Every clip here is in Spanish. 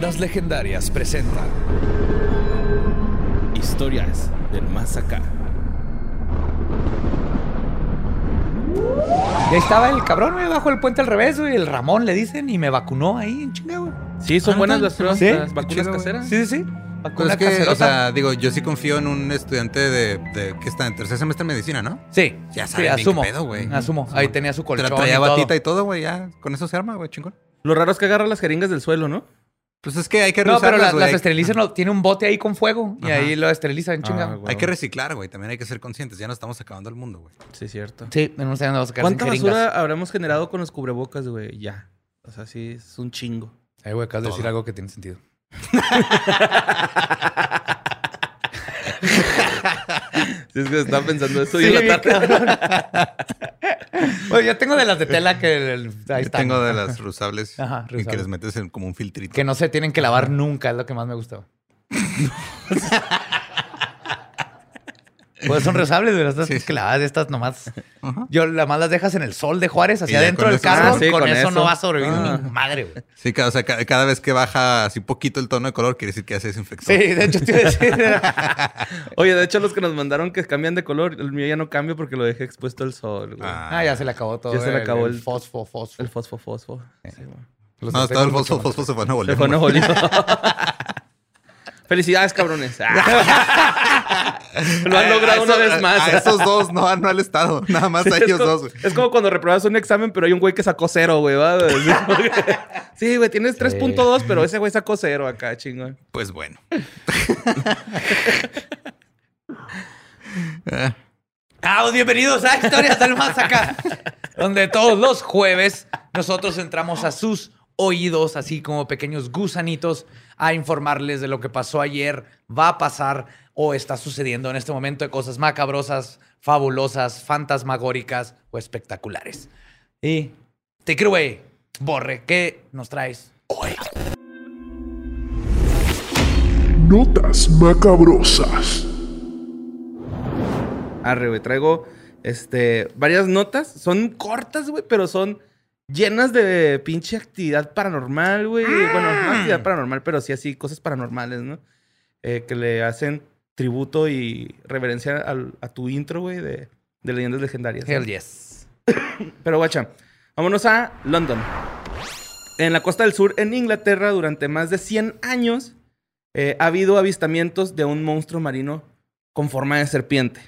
Leyendas Legendarias presenta Historias del Más Acá. Y ahí estaba el cabrón, güey, bajo el puente al revés, güey. El Ramón le dicen y me vacunó ahí en chinga, güey. Sí, son Ah, buenas las pruebas, Sí, las vacunas chido, caseras. Sí, sí, sí. Pues es que, caserota. o sea, digo, yo sí confío en un estudiante de, de que está en tercer semestre en medicina, ¿no? sí, Ya sí, saben bien asumo. qué pedo, güey. Asumo. Ahí tenía su Te colchón la traía y todo. batita y todo, güey, ya. Con eso se arma, güey, chingón. Lo raro es que agarra las jeringas del suelo, ¿no? Pues es que hay que No, pero las, esterilizan, no, tiene un bote ahí con fuego y Ajá. ahí lo esterilizan en chinga. Ah. Hay que reciclar, güey. También hay que ser conscientes. Ya no estamos acabando el mundo, güey. Sí, cierto. Sí, en unos años vamos a sin ¿Cuánta basura habremos generado con los cubrebocas, güey? Ya. O sea, sí, es un chingo. Ay, güey, acabas de decir algo que tiene sentido. Sí, es que estaba pensando eso Sí, y la tarde. cabrón. Oye, yo tengo de las de tela que el- ahí Yo están. tengo de las reusables Ajá, y que les metes en como un filtrito. Que no se tienen que lavar nunca, es lo que más me gustó. pues son reusables, pero estas Sí, que lavas estas nomás. Yo las más las dejas en el sol de Juárez, hacia adentro del carro. Ah, sí, con, con eso, eso. no va a sobrevivir Ah. ni madre, güey. Sí, cada, o sea, ca- cada vez que baja así poquito el tono de color, quiere decir que ya se desinfectó. Sí, de hecho, te iba a decir. Oye, de hecho, los que nos mandaron que cambian de color, el mío ya no cambia porque lo dejé expuesto al sol, güey. Ah. ah, ya se le acabó todo. Ya se le acabó el, el- fosfo, fosfo. El fosfo, fosfo. Sí, güey. Los No, estaba el fosfo, fosfo se fue a Nuevo Se fue a güey. Nuevo León. Felicidades, cabrones. Lo han A- logrado a una eso- vez más. A, a esos dos, no, no al Estado. Nada más a Sí, ellos es, como, dos, güey. es como cuando repruebas un examen, pero hay un güey que sacó cero, güey. Sí, güey, tienes 3.2, pero ese güey sacó cero acá, chingón. Pues bueno. Eh, Ah, bienvenidos a Historias del Más Acá, donde todos los jueves nosotros entramos a sus oídos, así como pequeños gusanitos, a informarles de lo que pasó ayer, va a pasar o está sucediendo en este momento de cosas macabrosas, fabulosas, fantasmagóricas o espectaculares. Y te güey, Borre, ¿qué nos traes hoy? Notas macabrosas. Arre, güey, traigo este, varias notas. Son cortas, güey, pero son llenas de pinche actividad paranormal, güey. Bueno, no actividad paranormal, pero sí así, cosas paranormales, ¿no? Eh, que le hacen tributo y reverencia al- a tu intro, güey, de, de leyendas legendarias. Hell yes. Pero guacha, vámonos a London. En la costa del sur, en Inglaterra, durante más de 100 años, eh, ha habido avistamientos de un monstruo marino con forma de serpiente.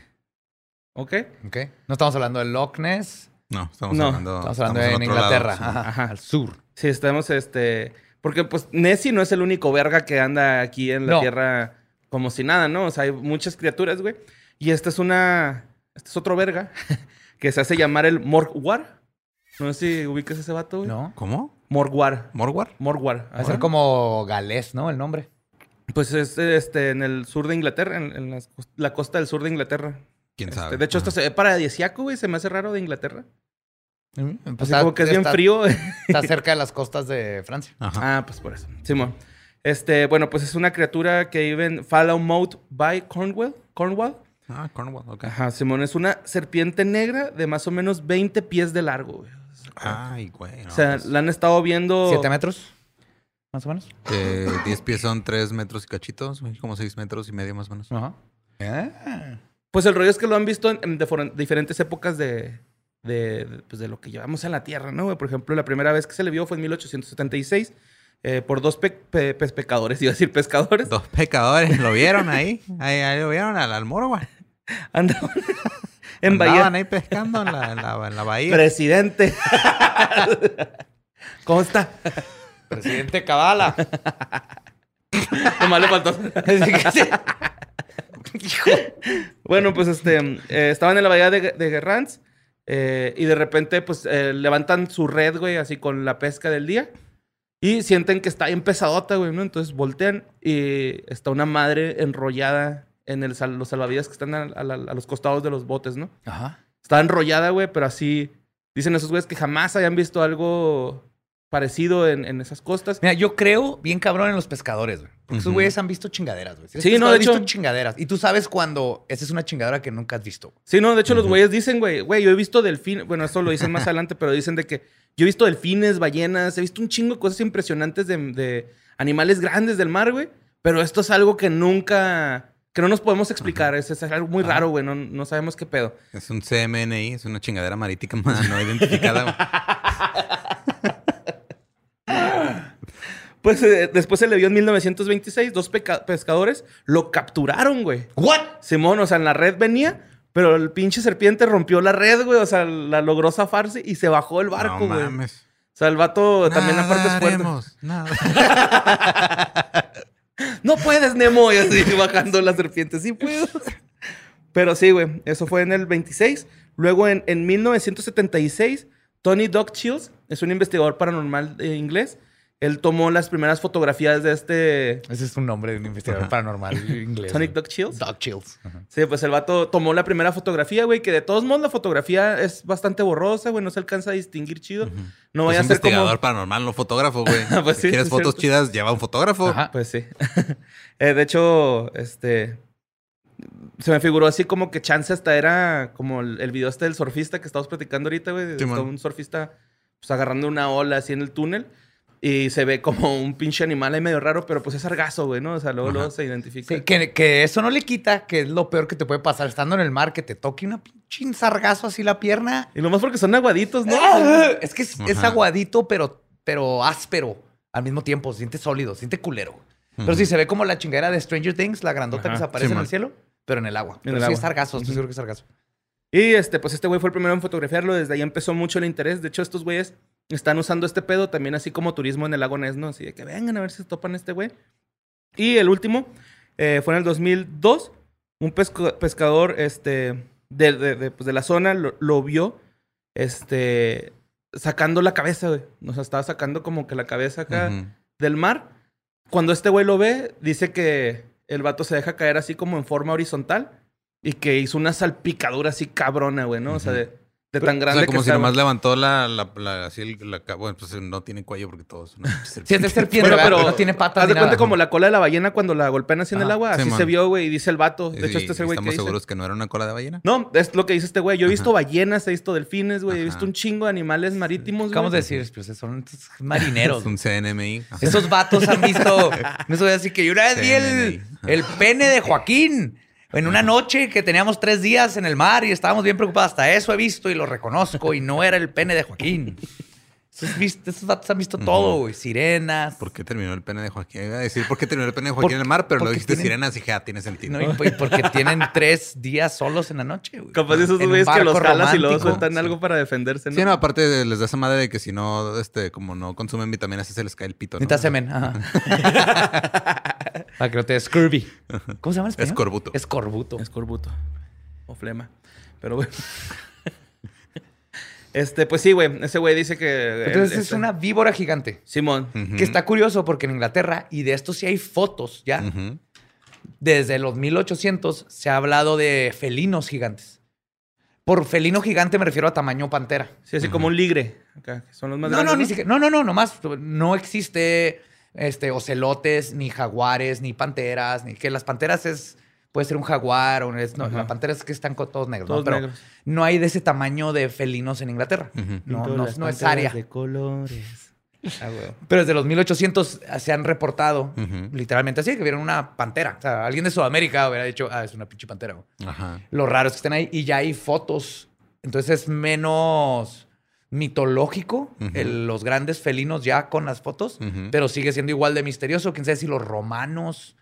¿Ok? Ok. No estamos hablando de Loch Ness, No, estamos No, hablando, estamos hablando estamos en lado, Inglaterra, sí. ajá, Ajá. al sur. Sí, estamos, este... Porque, pues, Nessie no es el único verga que anda aquí en la No. Tierra como si nada, ¿no? O sea, hay muchas criaturas, güey. Y esta es una... Este es otro verga que se hace llamar el Morgwar. No sé si ubicas ese vato, güey. ¿No? ¿Cómo? Morgwar. ¿Morwar? Morgwar. Va a ser como galés, ¿no? El nombre. Pues es este, en el sur de Inglaterra, en, en la costa del sur de Inglaterra. ¿Quién Este, sabe? de hecho, esto se ve paradisiaco, güey. Se me hace raro de Inglaterra. Pues Así está- como que es bien está- frío. Está cerca de las costas de Francia. Ajá. ah, pues por eso. Simón. Este, bueno, pues es una criatura que vive en Fallowmouth by Cornwall. Cornwall. Ah, Cornwall, ok. Ajá, Simón. Es una serpiente negra de más o menos 20 pies de largo, güey. Ay, güey. no, o sea, pues, la han estado viendo... ¿Siete metros? Más o menos. eh, 10 pies son 3 metros y cachitos, güey, como 6 metros y medio más o menos. Ajá. Ah. Pues el rollo es que lo han visto en, en difer- diferentes épocas de, de, de, pues, de lo que llevamos en la Tierra, ¿no? Por ejemplo, la primera vez que se le vio fue en 1876 eh, por dos pe- pe- pes- pecadores, iba a decir pescadores. Dos pecadores, ¿lo vieron ahí? Ahí, ahí lo vieron al almoro, güey. Andaban en Andaban Bahía. ahí pescando en la, en la, en la bahía. Presidente. ¿Cómo está? Presidente Cabala. Nomás le faltó. Bueno, pues este, eh, estaban en la bahía de, de Guerrans eh, y de repente, pues, eh, levantan su red, güey, así con la pesca del día. Y sienten que está bien pesadota, güey, ¿no? Entonces voltean y está una madre enrollada en el sal- los salvavidas que están a, a la- a los costados de los botes, ¿no? Ajá. Está enrollada, güey, pero así... Dicen esos güeyes que jamás hayan visto algo parecido en, en esas costas. Mira, yo creo bien cabrón en los pescadores, güey. Porque esos güeyes han visto chingaderas, güey. Si Sí, no, de visto hecho- chingaderas. Y tú sabes cuando esa es una chingadera que nunca has visto. Sí, no, de hecho los güeyes dicen, güey, güey, yo he visto delfines, bueno, esto lo dicen más adelante, pero dicen de que yo he visto delfines, ballenas, he visto un chingo de cosas impresionantes de, de animales grandes del mar, güey, pero esto es algo que nunca, que no nos podemos explicar, es, es algo muy raro, güey, no, no sabemos qué pedo. Es un CMNI, es una chingadera marítima no identificada. güey. Pues eh, después se le vio en 1926, dos pescadores lo capturaron, güey. ¿What? Simón, o sea, en la red venía, pero el pinche serpiente rompió la red, güey, o sea, la logró zafarse y se bajó el barco, no güey. mames. O sea, el vato también aparte es fuerte. Nada. No puedes, Nemo. Y así bajando la serpiente. Sí puedo. Pero sí, güey. Eso fue en el 26. Luego, en, en 1976, Tony Doc Chills es un investigador paranormal eh, inglés. Él tomó las primeras fotografías de este... Ese es un nombre de un investigador paranormal inglés. Güey. Doc Chills. Doc Chills. Sí, pues el vato tomó la primera fotografía, güey, que de todos modos la fotografía es bastante borrosa, güey, no se alcanza a distinguir chido. No vaya a ser como... investigador paranormal, no fotógrafo, güey. Pues si sí, quieres es fotos cierto. chidas, lleva un fotógrafo. Ajá. Pues sí. Eh, de hecho, este. Se me figuró así como que chance hasta era como el, el video este del surfista que estamos platicando ahorita, güey. Sí, un surfista pues, agarrando una ola así en el túnel. Y se ve como un pinche animal ahí medio raro, pero pues es sargazo, güey, ¿no? O sea, luego, luego se identifica. Sí, que, que eso no le quita que es lo peor que te puede pasar estando en el mar, que te toque una pinche sargazo así la pierna. Y lo más porque son aguaditos, ¿no? Es que es, aguadito, pero, pero áspero al mismo tiempo. Se siente sólido, se siente culero. Pero sí, se ve como la chingadera de Stranger Things, la grandota Ajá. que se aparece Sí, en el cielo, pero en el agua. Pero el sí agua. es sargazo, estoy seguro que es sargazo. Y este, pues este güey fue el primero en fotografiarlo. Desde ahí empezó mucho el interés. De hecho, estos güeyes están usando este pedo también así como turismo en el lago Ness, ¿no? Así de que vengan a ver si se topan este güey. Y el último eh, fue en el 2002. Un pesco- pescador este, de, de- de, pues, de la zona lo, lo vio este, sacando la cabeza, güey. O sea, estaba sacando como que la cabeza acá del mar. Cuando este güey lo ve, dice que el vato se deja caer así como en forma horizontal y que hizo una salpicadura así cabrona, güey, ¿no? O sea, de, de tan O grande sea, como que si estaba. nomás levantó la, la, la- así el- la, ca- bueno, pues no tiene cuello porque todo es una Sí, es de serpiente, pero no tiene patas Haz de cuenta como la cola de la ballena cuando la golpean así en el agua. Sí, Así man. se vio, güey, y dice el vato. De hecho, este es el güey que Estamos dice. seguros que no era una cola de ballena. No, es lo que dice este güey. Yo he visto Ajá. ballenas, he visto delfines, güey. He visto un chingo de animales marítimos, Acabamos de güey. decir, pues son marineros. Es un CNMI. Ajá. Esos vatos han visto. No sé, así que yo una vez vi el pene de Joaquín. En una noche que teníamos tres días en el mar y estábamos bien preocupados. Hasta eso he visto y lo reconozco y no era el pene de Joaquín. Esos vatos han visto todo, güey. Sirenas. ¿Por qué terminó el pene de Joaquín? Iba a decir por qué terminó el pene de Por- Joaquín en el mar, pero lo dijiste tienen- sirenas y dije, ah, tiene sentido. No, y pues porque tienen tres días solos en la noche, güey. Capaz de esos güeyes que los jalas y luego sueltan algo para defenderse, ¿no? Sí, no, aparte les da esa madre de que si no, este, como no consumen vitaminas, se les cae el pito. ¿no? Necesitas semen. Ajá. Para que no te des scurvy. ¿Cómo se llama español? Escorbuto. Escorbuto. Escorbuto. O flema. Pero, güey. Este, pues sí, güey. Ese güey dice que. Entonces él- es este- una víbora gigante. Simón. Que está curioso porque en Inglaterra, y de esto sí hay fotos ya, desde los 1800 se ha hablado de felinos gigantes. Por felino gigante me refiero a tamaño pantera. Sí, así como un ligre. Acá, que son los más No, grandes. no, ni siquiera. No, no, no, nomás. No existe este, ocelotes, ni jaguares, ni panteras, ni que las panteras es. Puede ser un jaguar o no, Ajá. la pantera es que están con todos negros, ¿no? Pero negros. no hay de ese tamaño de felinos en Inglaterra. No, no, es área. De colores. Ah. Pero desde los 1800 se han reportado literalmente así, que vieron una pantera. O sea, alguien de Sudamérica hubiera dicho, ah, es una pinche pantera. Ajá. Lo raro es que estén ahí y ya hay fotos. Entonces es menos mitológico el- los grandes felinos ya con las fotos, Ujú. pero sigue siendo igual de misterioso. Quién sabe si los romanos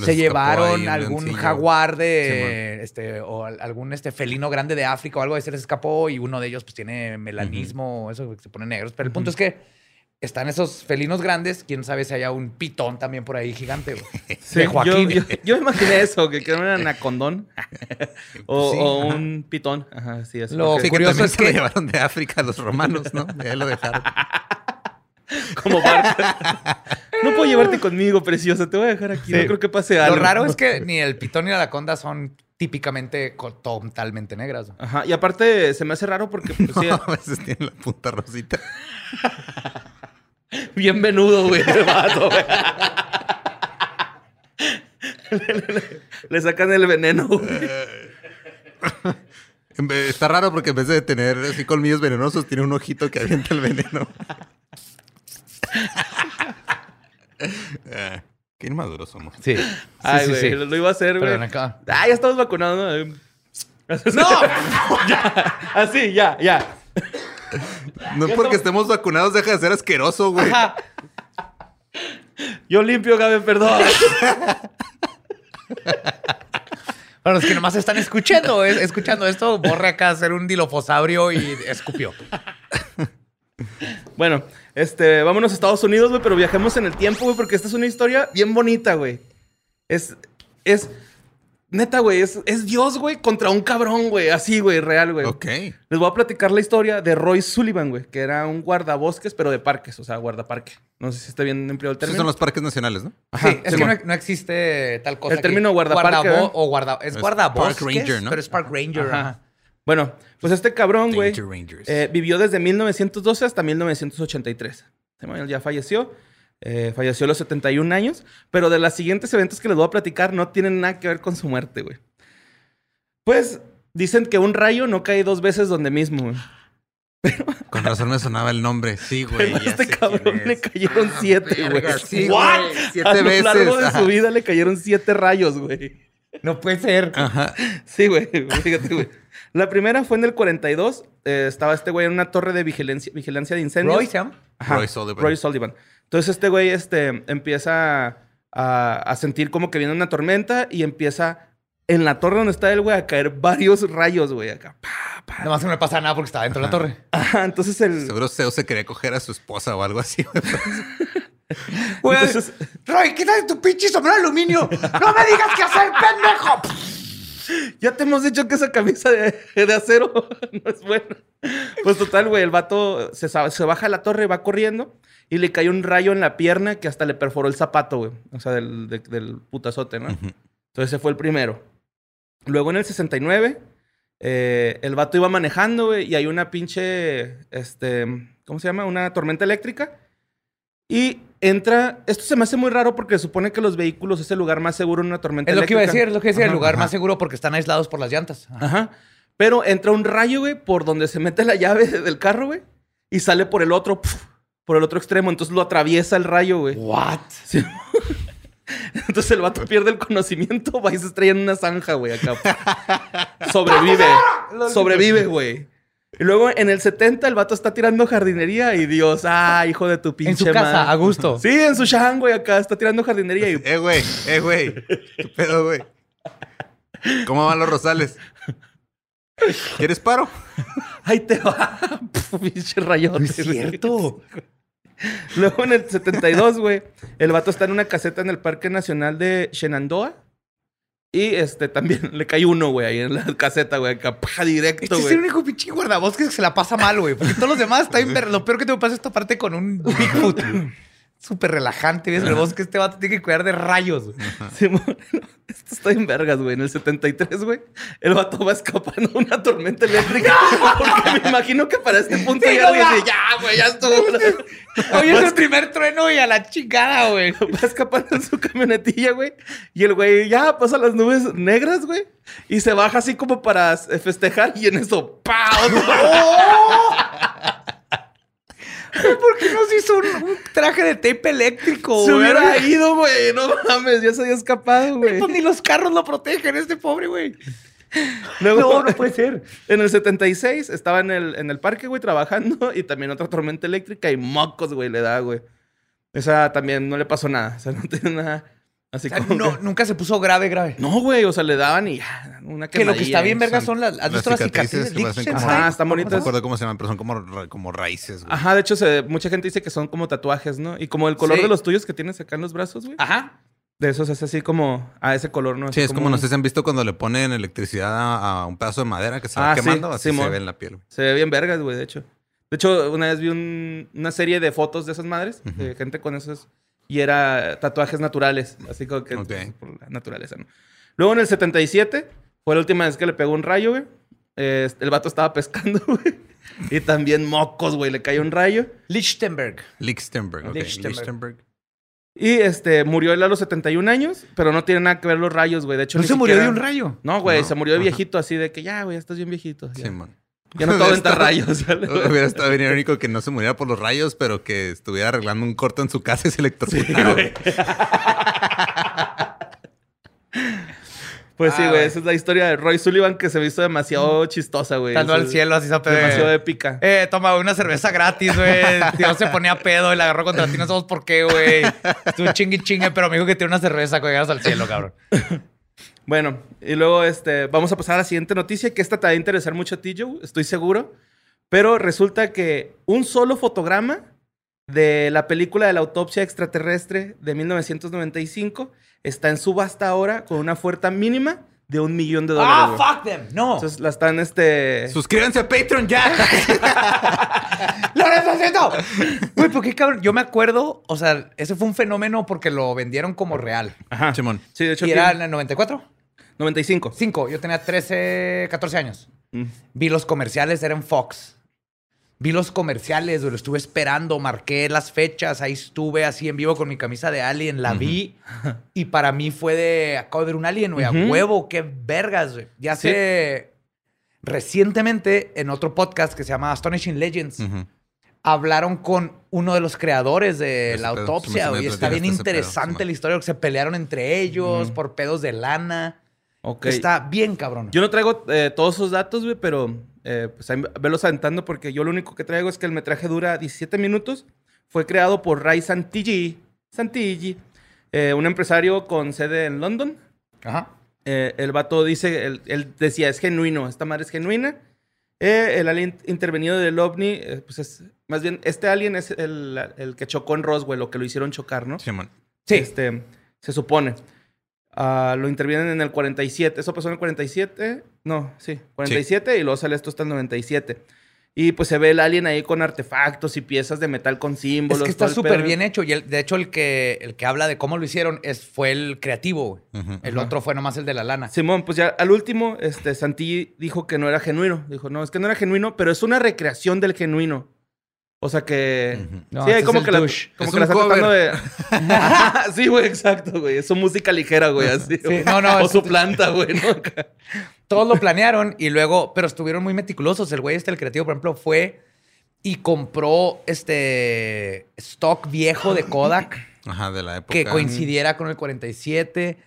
se, llevaron algún jaguar de este o al- algún este felino grande de África o algo de se les escapó y uno de ellos pues tiene melanismo o eso que se pone negros. Pero el punto es que están esos felinos grandes. Quién sabe si haya un pitón también por ahí gigante. Sí, de Joaquín. Yo, yo- yo me imaginé eso, que era un anacondón. o, Sí, o ajá. un pitón. Ajá, sí, eso. Lo- Sí, que curioso es se lo que- llevaron de África los romanos, ¿no? De ahí lo dejaron. Como barco. no puedo llevarte conmigo, preciosa. Te voy a dejar aquí. No creo que pase algo. Lo raro es que ni el pitón ni la anaconda son típicamente totalmente negras. Ajá, y aparte se me hace raro porque pues, sí, a veces tiene la punta rosita. bien venudo, güey, el vato, güey. le, le- le sacan el veneno, güey. Está raro porque en vez de tener así colmillos venenosos, tiene un ojito que avienta el veneno. Ah, Qué inmaduros somos. Sí. Ay, sí, güey, sí. lo, lo iba a hacer, güey. Ah, ya estamos vacunados, ¿no? ¡No! Ya, así, ya, ya. No porque estemos vacunados deja de ser asqueroso, güey. Ajá. Yo limpio, Gabe, perdón. Para los que nomás están escuchando, es- escuchando esto, borre acá hacer un dilofosaurio y escupió. Bueno, este, vámonos a Estados Unidos, güey, pero viajemos en el tiempo, güey, porque esta es una historia bien bonita, güey. Es, es, neta, güey, es, es Dios, güey, contra un cabrón, güey, así, güey, real, güey. Ok. Les voy a platicar la historia de Roy Sullivan, güey, que era un guardabosques, pero de parques, o sea, guardaparque. No sé si está bien empleado el Esos término. son los parques nacionales, ¿no? Ajá, sí, es sí, que no, no existe tal cosa. El término guardaparque, Guardabo- o guarda, es, Es guardabosques, Park Ranger, ¿no? Pero es Park Ranger. Ajá. ajá. Bueno, pues este cabrón, güey, eh, vivió desde 1912 hasta 1983. Samuel ya falleció. eh, falleció a los 71 años. Pero de los siguientes eventos que les voy a platicar no tienen nada que ver con su muerte, güey. Pues dicen que un rayo no cae dos veces donde mismo, güey. Con razón me sonaba el nombre. Sí, güey. Pero a ya este sé cabrón quién le cayeron Ah, siete, güey. Sí, What? güey. a Siete lo veces. largo de Ajá. su vida le cayeron siete rayos, güey. No puede ser. Ajá. Sí, güey. Fíjate, güey. La primera fue en el 42. eh, estaba este güey en una torre de vigilancia, vigilancia de incendios. Roy, ¿se llama? Ajá, Roy Sullivan. Roy Sullivan. Entonces este güey este, empieza a, a sentir como que viene una tormenta y empieza en la torre donde está él, güey, a caer varios rayos, güey, acá. Pa, pa. Nomás no me pasa nada porque estaba dentro de la torre. Ajá, entonces el... Seguro Zeus se quería coger a su esposa o algo así, güey. Güey, Entonces, Roy, quítate tu pinche sombrero de aluminio. No me digas qué hacer, pendejo. Ya te hemos dicho que esa camisa de, de acero no es buena. Pues total, güey, el vato se, baja de la torre, va corriendo y le cae un rayo en la pierna que hasta le perforó el zapato, güey. O sea, del, de- del putazote, ¿no? Entonces ese fue el primero. Luego en el 69, eh, el vato iba manejando, güey, y hay una pinche, este, ¿cómo se llama? Una tormenta eléctrica. Y entra, esto se me hace muy raro porque supone que los vehículos es el lugar más seguro en una tormenta Es lo que iba a decir, es lo que decía, el lugar ajá. más seguro porque están aislados por las llantas. Ajá. Ajá. Pero entra un rayo, güey, por donde se mete la llave del carro, güey, y sale por el otro, por el otro extremo. Entonces lo atraviesa el rayo, güey. What? Sí. Entonces el vato pierde el conocimiento, va y se estrella en una zanja, güey, acá. Sobrevive. Sobrevive, güey. Y luego en el 70 el vato está tirando jardinería y Dios, ah, hijo de tu pinche En su casa, madre". a gusto. Sí, en su shan, güey, acá está tirando jardinería y Eh, güey. Eh, güey. ¿Qué pedo, güey? ¿Cómo van los rosales? ¿Quieres paro? ahí te va. Pinche rayote. No es cierto. Luego en el 72, güey, el vato está en una caseta en el Parque Nacional de Shenandoah. Y este también le cae uno, güey, ahí en la caseta, güey, acá, directo, Este es güey. el único pinche guardabosques que se la pasa mal, güey. Porque todos los demás están bien Lo peor que te pasa es toparte con un Bigfoot. Súper relajante. Ves el bosque, este vato tiene que cuidar de rayos, güey. Simón, esto está en vergas, güey. En el 73, güey, el vato va escapando de una tormenta eléctrica. Porque me imagino que para este punto Sí, ya no, ya. dice, ya, güey, ya estuvo. Hoy es el primer trueno y a la chingada, güey. Va escapando en su camionetilla, güey. Y el güey ya pasa las nubes negras, güey. Y se baja así como para eh, festejar. Y en eso, ¡pau! ¿Por qué no se hizo un, un traje de tape eléctrico, Se güey? hubiera ido, güey. No mames, ya se había escapado, güey. Pues ni los carros lo protegen, este pobre, güey. Luego, No, no puede ser. En el 76 estaba en el, en el parque, güey, trabajando. Y también otra tormenta eléctrica y mocos, güey, le da, güey. Esa también no le pasó nada. O sea, no tiene nada. Así O sea, como no, que- nunca se puso grave, grave. No, güey, o sea, le daban y ya, una que lo que está bien verga son las, ¿has las visto las cicatrices cicatrices? que como-? Ajá, están ¿Cómo se No bonitas. recuerdo cómo se llaman, pero son como, como raíces, güey. Ajá, de hecho, se- mucha gente dice que son como tatuajes, ¿no? Y como el color Sí. de los tuyos que tienes acá en los brazos, güey. Ajá. De esos es así como a ese color, ¿no? Sí, Así es como, no sé si han visto cuando le ponen electricidad a, a un pedazo de madera que se va Ah, sí, quemando, así Simón. se ve en la piel. güey. Se ve bien vergas, güey, de hecho. De hecho, una vez vi un- una serie de fotos de esas madres, de gente con esos, y era tatuajes naturales, así como que por la naturaleza, ¿no? Luego en el 77, fue la última vez que le pegó un rayo, güey. Eh, el vato estaba pescando, güey. Y también mocos, güey, le cayó un rayo. Lichtenberg. Lichtenberg, ok. Lichtenberg. Lichtenberg. Y este, murió él a los 71 años, pero no tiene nada que ver los rayos, güey. De hecho, ¿No ni se murió de un rayo? No, güey, No, se murió de viejito, así de que ya, güey, ya estás bien viejito. Ya, Simón. Ya no te aventar Hubiera rayos. Hubiera estado bien irónico que no se muriera por los rayos, pero que estuviera arreglando un corto en su casa y se electrocutara. güey. Pues sí, Ah, güey, güey. esa es la historia de Roy Sullivan que se me hizo demasiado chistosa, güey. Estando al cielo, así se Demasiado épica. Eh, toma una cerveza gratis, güey. Dios se ponía pedo y la agarró contra ti. No sabemos por qué, güey. Estuvo chingue chingue, pero me dijo que tiene una cerveza cuando llegas al cielo, cabrón. Bueno, y luego este, vamos a pasar a la siguiente noticia, que esta te va a interesar mucho a ti, estoy seguro. Pero resulta que un solo fotograma de la película de la autopsia extraterrestre de 1995 está en subasta ahora con una oferta mínima de un millón de dólares. ¡Ah, güey. fuck them! No. Entonces la están, este... Suscríbanse a Patreon ya. ¡Lo necesito! Güey, ¿por qué, cabrón? Yo me acuerdo, o sea, ese fue un fenómeno porque lo vendieron como real. Ajá. Simón. Sí, de hecho, ¿Y aquí- era en el 94? 95. 5. Yo tenía 13, 14 años. Mm. Vi los comerciales, eran Fox. Vi los comerciales, lo estuve esperando, marqué las fechas, ahí estuve así en vivo con mi camisa de Alien, la vi. Y para mí fue de, acabo de ver un Alien, güey, a huevo, qué vergas, güey. Ya Sí. sé, recientemente en otro podcast que se llama Astonishing Legends, hablaron con uno de los creadores de Ese la pedo, autopsia, sí güey. Está bien pedo, interesante la historia, que se pelearon entre ellos por pedos de lana. Está bien, cabrón. Yo no traigo eh, todos esos datos, güey, pero eh, pues ahí velos aventando porque yo lo único que traigo es que el metraje dura 17 minutos. Fue creado por Ray Santilli, Santilli eh, un empresario con sede en London. Ajá. Eh, el vato dice, él, él decía, es genuino, esta madre es genuina. Eh, el alien intervenido del ovni, eh, pues es, más bien, este alien es el, el que chocó en Roswell, o que lo hicieron chocar, ¿no? Simón. Sí. Este, se supone. Ah, lo intervienen en el 47. Eso pasó en el 47. No, sí, 47 y luego sale esto hasta el 97. Y pues se ve el alien ahí con artefactos y piezas de metal con símbolos. Es que está súper bien hecho. Y el- de hecho, el que, el que habla de cómo lo hicieron es, fue el creativo. El otro fue nomás el de la lana. Simón, pues ya al último, este, Santi dijo que no era genuino. Dijo, no, es que no era genuino, pero es una recreación del genuino. O sea que... No, sí, hay como es que, la, como Es que la un está tratando de... sí, güey, exacto, güey. Es su música ligera, güey, así. Sí, no, no, O es- su planta, güey, ¿no? Todos lo planearon y luego, pero estuvieron muy meticulosos. El güey este, el creativo, por ejemplo, fue y compró este stock viejo de Kodak Ajá, de la época. que coincidiera con el 47.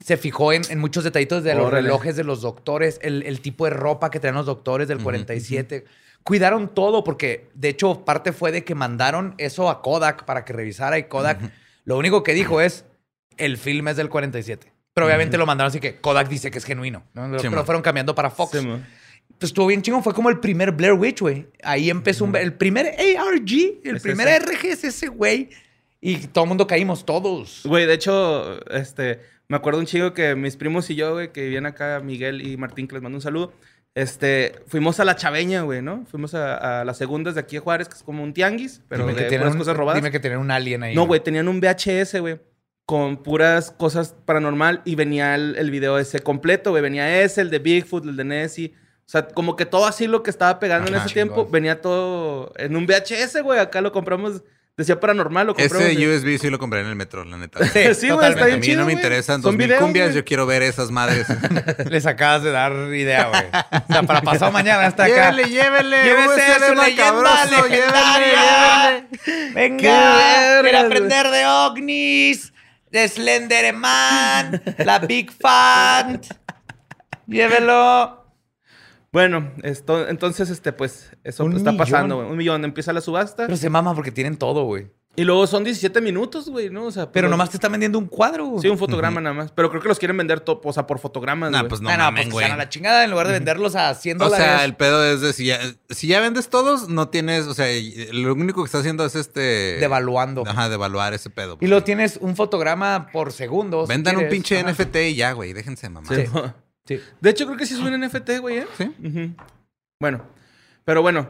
Se fijó en, en muchos detallitos de los Órale. relojes de los doctores, el, el tipo de ropa que traían los doctores del Ujú, 47. Cuidaron todo porque, de hecho, parte fue de que mandaron eso a Kodak para que revisara y Kodak lo único que dijo es, el film es del 47. Pero obviamente lo mandaron así que Kodak dice que es genuino. ¿no? Sí, Pero man. fueron cambiando para Fox. Sí. Pues estuvo bien chingón. Fue como el primer Blair Witch, güey. Ahí empezó un- el primer ARG, el Es primer ese. RG es ese, güey. Y todo el mundo caímos, todos. Güey, de hecho, este, me acuerdo un chingo que mis primos y yo, güey, que vivían acá, Miguel y Martín, que les mando un saludo, este, fuimos a la Chaveña, güey, ¿no? Fuimos a, a las segundas de aquí de Juárez, que es como un tianguis, pero dime, de que tienen un, cosas robadas. dime que tienen un alien ahí. no, güey, tenían un VHS, güey, con puras cosas paranormal y venía el, el video ese completo, güey. Venía ese, el de Bigfoot, el de Nessie. O sea, como que todo así lo que estaba pegando en Ajá, ese tiempo, venía todo en un VHS, güey. Acá lo compramos, decía paranormal, lo compramos. Ese USB sí lo compré en el metro, la neta. Sí, Sí, güey, está A bien mí chido, no me güey. interesan 2000 videos, cumbias, güey. yo quiero ver esas madres. Les acabas de dar idea, güey. O sea, para pasado mañana hasta acá. llévele, llévele. Llévese su leyenda legendaria. Venga, güey. aprender de ovnis, de Slenderman, la Big Fan. Llévelo. Bueno, esto, entonces, este, pues, eso Un está pasando, güey. Un millón. Empieza la subasta. Pero se mama porque tienen todo, güey. Y luego son 17 minutos, güey, ¿no? O sea, Pero pues, nomás te están vendiendo un cuadro. Sí, un fotograma nada más. Pero creo que los quieren vender, to- o sea, por fotogramas, Nah, güey. pues no Ah, no, mamen, pues güey. a la chingada en lugar de venderlos a 100 O sea, el pedo es de si ya, si ya vendes todos, no tienes, o sea, lo único que está haciendo es este... Devaluando. Ajá, devaluar ese pedo. Y lo tienes un fotograma por segundo. si Vendan un pinche Ajá. NFT y ya, güey, déjense mamar. Sí. Sí. De hecho, creo que sí es un NFT, güey, ¿eh? ¿Sí? Bueno, pero bueno,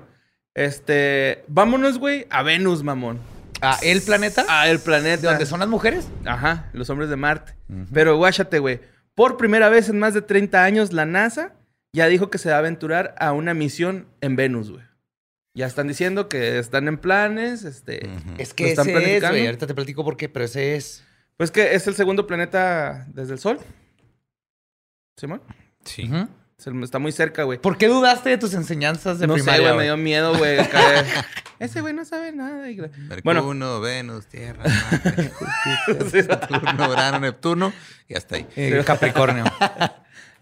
este, vámonos, güey, a Venus, mamón. Ah, ¿el planeta? A el planeta. ¿De dónde son las mujeres? Ajá, los hombres de Marte. Pero guáchate, güey. Por primera vez en más de 30 años, la NASA ya dijo que se va a aventurar a una misión en Venus, güey. Ya están diciendo que están en planes, este... Es ¿Lo que están ese es, güey. Ahorita te platico por qué, pero ese es. Pues que es el segundo planeta desde el Sol. ¿Simón? Sí. Se- Está muy cerca, güey. ¿Por qué dudaste de tus enseñanzas de no sé, primaria? güey, me dio miedo, güey. Ese güey no sabe nada. Mercurio, Bueno. Venus, Tierra, Marte, Saturno, Urano, Neptuno y hasta ahí. Eh, Capricornio.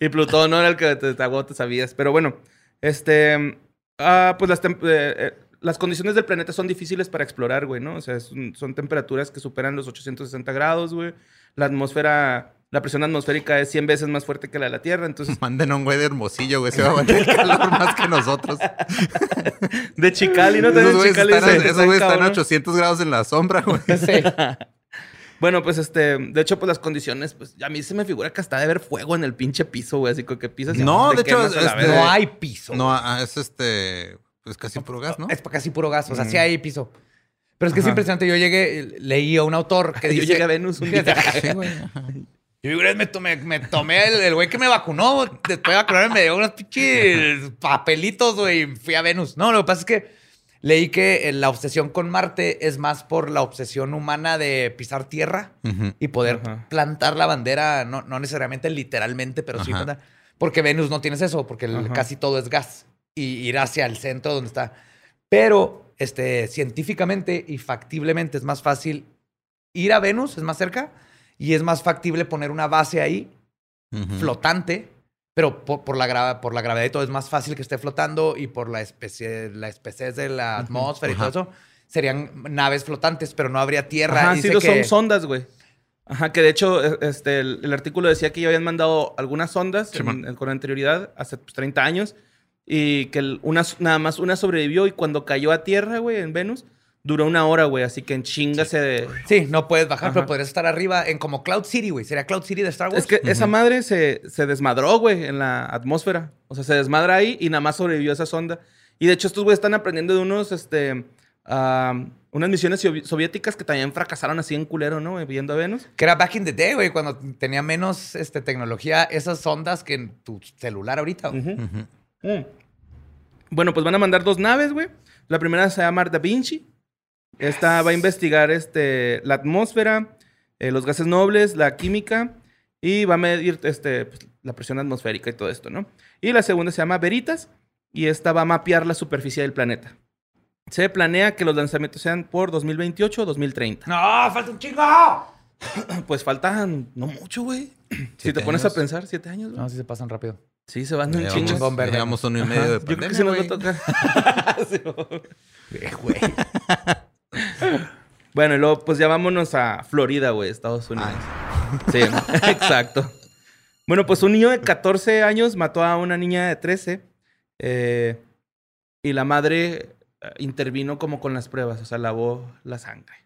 Y Plutón no era el que te, te, sabías. Pero bueno, este. ah, pues las, eh, eh, las condiciones del planeta son difíciles para explorar, güey, ¿no? O sea, es un- son temperaturas que superan los 860 grados, güey. La atmósfera. La presión atmosférica es 100 veces más fuerte que la de la Tierra. Entonces, Manden a un güey de hermosillo, güey. Se va a aguantar el calor más que nosotros. de Chicali, ¿no? Esos güeyes Chicali están, se- esos está güeyes están a cabrón. 800 grados en la sombra, güey. Sí. Bueno, pues este, de hecho, pues las condiciones, pues a mí se me figura que hasta de haber fuego en el pinche piso, güey, así que pisas y No, te de hecho, este-. No hay piso. No, ah, es este. Pues casi puro gas, ¿no? Es para casi puro gas. O sea, sí hay piso. Pero es que es impresionante. Yo llegué, leí a un autor que Yo dice... llegué a Venus un día. Sí, güey. Yo una vez me tomé, me tomé el, güey que me vacunó. Después de vacunarme me dio unos pinches papelitos, güey. y Fui a Venus. No, lo que pasa es que leí que eh, la obsesión con Marte es más por la obsesión humana de pisar tierra y poder plantar la bandera, no, no necesariamente literalmente, pero sí plantar. Porque Venus no tienes eso, porque el- casi todo es gas. Y ir hacia el centro donde está. Pero este, científicamente y factiblemente es más fácil ir a Venus, es más cerca, y es más factible poner una base ahí Ujú. flotante, pero por, por la por la gravedad y todo es más fácil que esté flotando y por la especie, la especie de la atmósfera y Ajá. todo eso, serían naves flotantes, pero no habría tierra. Ajá, sí, que- son sondas, güey. Ajá, que de hecho, e- este, el, el artículo decía que ya habían mandado algunas sondas Sí, en- en- con anterioridad, hace pues, 30 años, y que el- una, nada más una sobrevivió y cuando cayó a tierra, güey, en Venus, duró una hora, güey, así que en chinga se... Sí, no puedes bajar, Ajá. pero podrías estar arriba en como Cloud City, güey. Sería Cloud City de Star Wars. Es que esa madre se, se desmadró, güey, en la atmósfera. O sea, se desmadra ahí y nada más sobrevivió esa sonda. Y de hecho, estos güeyes están aprendiendo de unos, este, unas misiones sovi- soviéticas que también fracasaron así en culero, ¿no? Viendo a Venus. Que era back in the day, güey, cuando tenía menos este, tecnología, esas ondas que en tu celular ahorita. Mm. Bueno, pues van a mandar dos naves, güey. La primera se llama Da Vinci. Esta va a investigar este, la atmósfera, eh, los gases nobles, la química y va a medir este, pues, la presión atmosférica y todo esto, ¿no? Y la segunda se llama Veritas y esta va a mapear la superficie del planeta. Se planea que los lanzamientos sean por 2028 o 2030. ¡No! ¡Falta un chingo! Pues faltan no mucho, güey. Si te pones años. a pensar, siete años, güey. No, sí se pasan rápido. Sí, se van de un chingo. vamos- chingón verde. Llevamos uno y medio de Yo creo que pandemia, sí nos va a tocar. Sí, Eh, güey. Bueno, y luego, pues ya vámonos a Florida, güey, Estados Unidos. Sí, exacto. Bueno, pues un niño de 14 años mató a una niña de 13 eh, y la madre eh, intervino como con las pruebas, o sea, lavó la sangre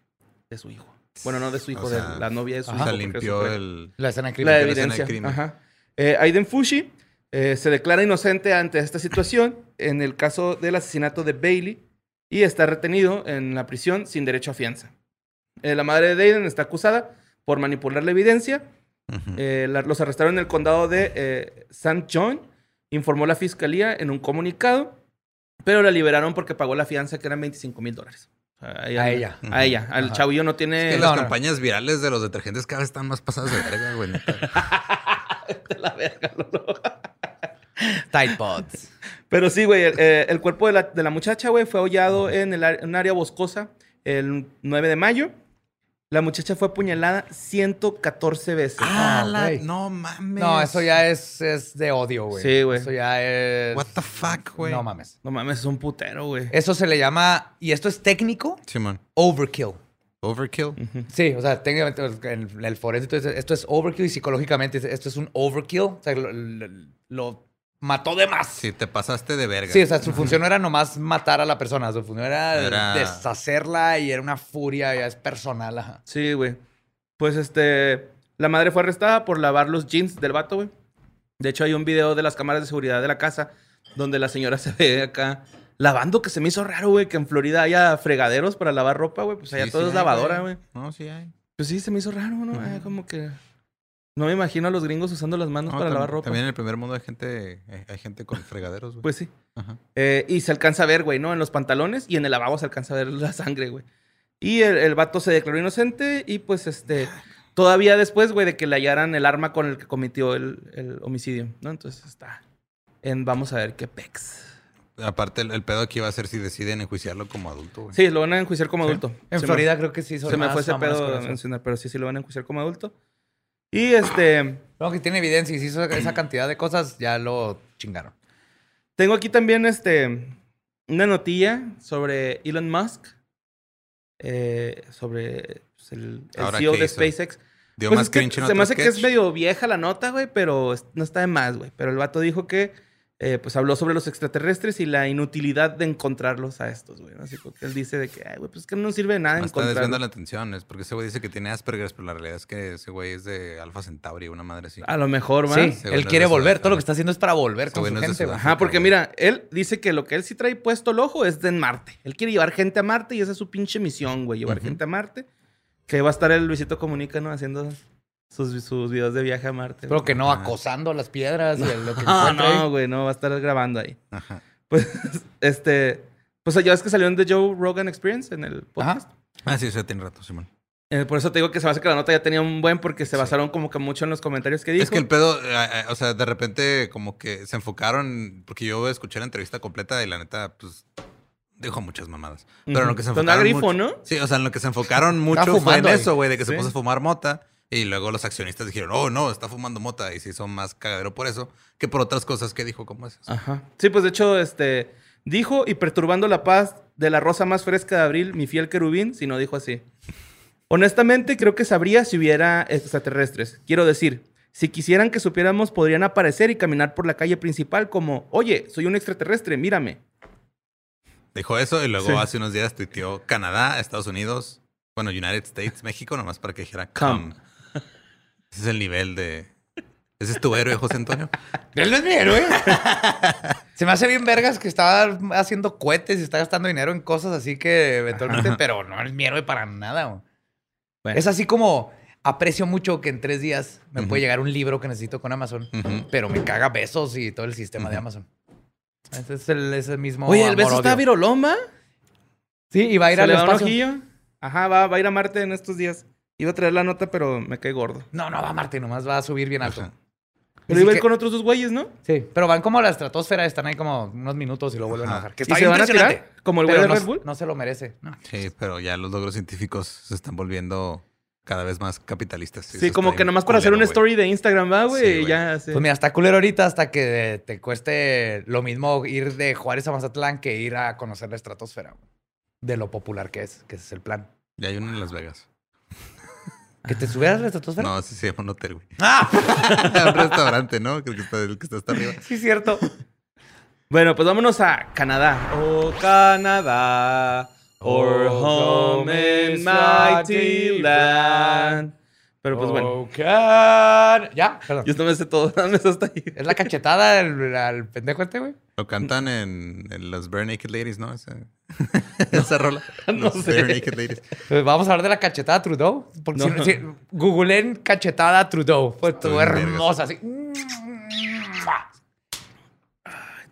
de su hijo. Bueno, no de su hijo, O sea, de la novia de su O hijo. limpió el. La escena de La crimen. la escena de evidencia. crimen. Ajá. Eh, Aiden Fushi eh, se declara inocente ante esta situación en el caso del asesinato de Bailey y está retenido en la prisión sin derecho a fianza. Eh, la madre de Aiden está acusada por manipular la evidencia. Eh, la- los arrestaron en el condado de eh, St. John, informó la fiscalía en un comunicado, pero la liberaron porque pagó la fianza que eran 25 mil dólares. A ella. A ella. Al Ajá. chavillo no tiene... Que las no. campañas virales de los detergentes cada vez están más pasadas de verga, güey. neta. la verga, Lolo. Tide Pods. Pero sí, güey, el, eh, el cuerpo de la, de la muchacha, güey, fue hollado en, el, en un área boscosa el 9 de mayo. La muchacha fue apuñalada 114 veces. Ah, la- güey. No mames. No, eso ya es, es de odio, güey. Sí, güey. Eso ya es... What the fuck, güey. No mames. No mames, es un putero, güey. Eso se le llama, y esto es técnico, Simón. overkill. Overkill. Sí, o sea, técnicamente el, el forense entonces, esto es overkill y psicológicamente esto es un overkill. O sea, lo, lo- lo mató de más. Sí, te pasaste de verga. Sí, o sea, su función no era nomás matar a la persona, su función era, Era- deshacerla y era una furia, ya es personal. ajá. Sí, güey. Pues este. La madre fue arrestada por lavar los jeans del vato, güey. De hecho, hay un video de las cámaras de seguridad de la casa donde la señora se ve acá lavando, que se me hizo raro, güey, que en Florida haya fregaderos para lavar ropa, güey. Pues allá Sí, todo sí es hay, lavadora, güey. No, sí hay. Pues sí, se me hizo raro, ¿no? Como que. No me imagino a los gringos usando las manos No, para lavar ropa. También en el primer mundo hay gente, hay, hay gente con fregaderos, güey. Pues sí. Ajá. Eh, y se alcanza a ver, güey, ¿no? En los pantalones y en el lavabo se alcanza a ver la sangre, güey. Y el, el vato se declaró inocente y pues este... Todavía después, güey, de que le hallaran el arma con el que cometió el, el homicidio, ¿no? Entonces está en vamos a ver qué pex. Aparte, el, el pedo aquí va a ser si deciden enjuiciarlo como adulto, güey. Sí, lo van a enjuiciar como adulto. En Se me- Florida creo que sí son Se me fue ese pedo mencionar, pero sí, sí lo van a enjuiciar como adulto. Y este... No, que tiene evidencia y si hizo esa cantidad de cosas, ya lo chingaron. Tengo aquí también este una notilla sobre Elon Musk. eh, sobre pues, el, el CEO ¿qué de hizo? SpaceX. Dio Pues más es que se me hace que es sketch. medio vieja la nota, güey, pero no está de más, güey. Pero el vato dijo que eh, pues habló sobre los extraterrestres y la inutilidad de encontrarlos a estos, güey. ¿no? Así que él dice de que, ay, güey, pues es que no sirve de nada No está desviando encontrarlos. la atención, es porque ese güey dice que tiene Asperger's, pero la realidad es que ese güey es de Alpha Centauri, una madre así. A lo mejor, más. Sí, él quiere volver. Todo lo que está haciendo es para volver Ese con su no gente. Sudáfrica. Ajá, porque mira, él dice que lo que él sí trae puesto el ojo es de en Marte. Él quiere llevar gente a Marte y esa es su pinche misión, güey. Llevar Ujú. gente a Marte. Que va a estar el Luisito Comunica, ¿no? Haciendo sus, sus videos de viaje a Marte. Espero que no Ajá. acosando las piedras y lo que No, encuentre ahí. no, güey, no, va a estar grabando ahí. Ajá. Pues, este. Pues ya ves que salieron de Joe Rogan Experience en el podcast. Ah, sí, eso tiene rato, Simón. Eh, por eso te digo que se me hace que la nota ya tenía un buen porque se basaron como que mucho en los comentarios que dijo. Es que el pedo, eh, eh, o sea, de repente como que se enfocaron, porque yo escuché la entrevista completa y la neta, pues, dijo muchas mamadas. Pero en lo que se Con enfocaron grifo, mucho- ¿no? Sí, o sea, en lo que se enfocaron mucho fue en eso, güey, de que se puso a fumar mota. Y luego los accionistas dijeron, oh, no, está fumando mota. Y se hizo más cagadero por eso que por otras cosas que dijo, como esas. Ajá. Sí, pues de hecho, este. Dijo y perturbando la paz de la rosa más fresca de abril, mi fiel querubín, si no dijo así. Honestamente, creo que sabría si hubiera extraterrestres. Quiero decir, si quisieran que supiéramos, podrían aparecer y caminar por la calle principal como, oye, soy un extraterrestre, mírame. Dijo eso y luego Sí. hace unos días tuiteó Canadá, Estados Unidos, bueno, United States, México, nomás para que dijera Come. come. Ese es el nivel de... Ese es tu héroe, José Antonio. Él no es mi héroe. Se me hace bien vergas que estaba haciendo cohetes y está gastando dinero en cosas así que eventualmente, pero no es mi héroe para nada. Bueno. Es así como aprecio mucho que en tres días me Ujú. puede llegar un libro que necesito con Amazon, pero me caga besos y todo el sistema de. Amazon. Ese es el ese mismo. Oye, el beso amor-odio. está viroloma. Sí, y va a ir Se al le da un espacio. ojillo. Ajá, va, va a ir a Marte en estos días. Iba a traer la nota, pero me cae gordo. No, no va a Marte, nomás va a subir bien alto. Ajá. Pero Así iba a ir que- con otros dos güeyes, ¿no? Sí, pero van como a la estratosfera, están ahí como unos minutos y lo vuelven a bajar. Que ¿Y se van a tirar? Como el güey de no, Red Bull. no se lo merece. No. Sí, pero ya los logros científicos se están volviendo cada vez más capitalistas. Sí, como que nomás para hacer una story de Instagram, va, güey. Sí, ya, sí. Pues mira, está culero ahorita hasta que te cueste lo mismo ir de Juárez a Mazatlán que ir a conocer la estratosfera. De lo popular que es, que ese es el plan. Ya hay uno en Las Vegas. ¿Que te subieras a la estratosfera? No, sí se llama un hotel, güey. ¡Ah! un restaurante, ¿no? Creo que está, el que está hasta arriba. Sí, cierto. Bueno, pues vámonos a Canadá. Oh, Canadá. Our Oh, home in mighty land. Pero pues bueno. Oh, can- Ya, perdón. Yo no me sé todo. Eso hasta ahí. Es la cachetada al, al pendejo este, güey. Lo cantan en, en las Bare Naked Ladies, ¿no? Esa, esa rola. No Los sé. Bare Naked Ladies. Pues vamos a hablar de la cachetada Trudeau. Porque No. si, si- googleen cachetada Trudeau. Fue Estoy todo hermosa. Así.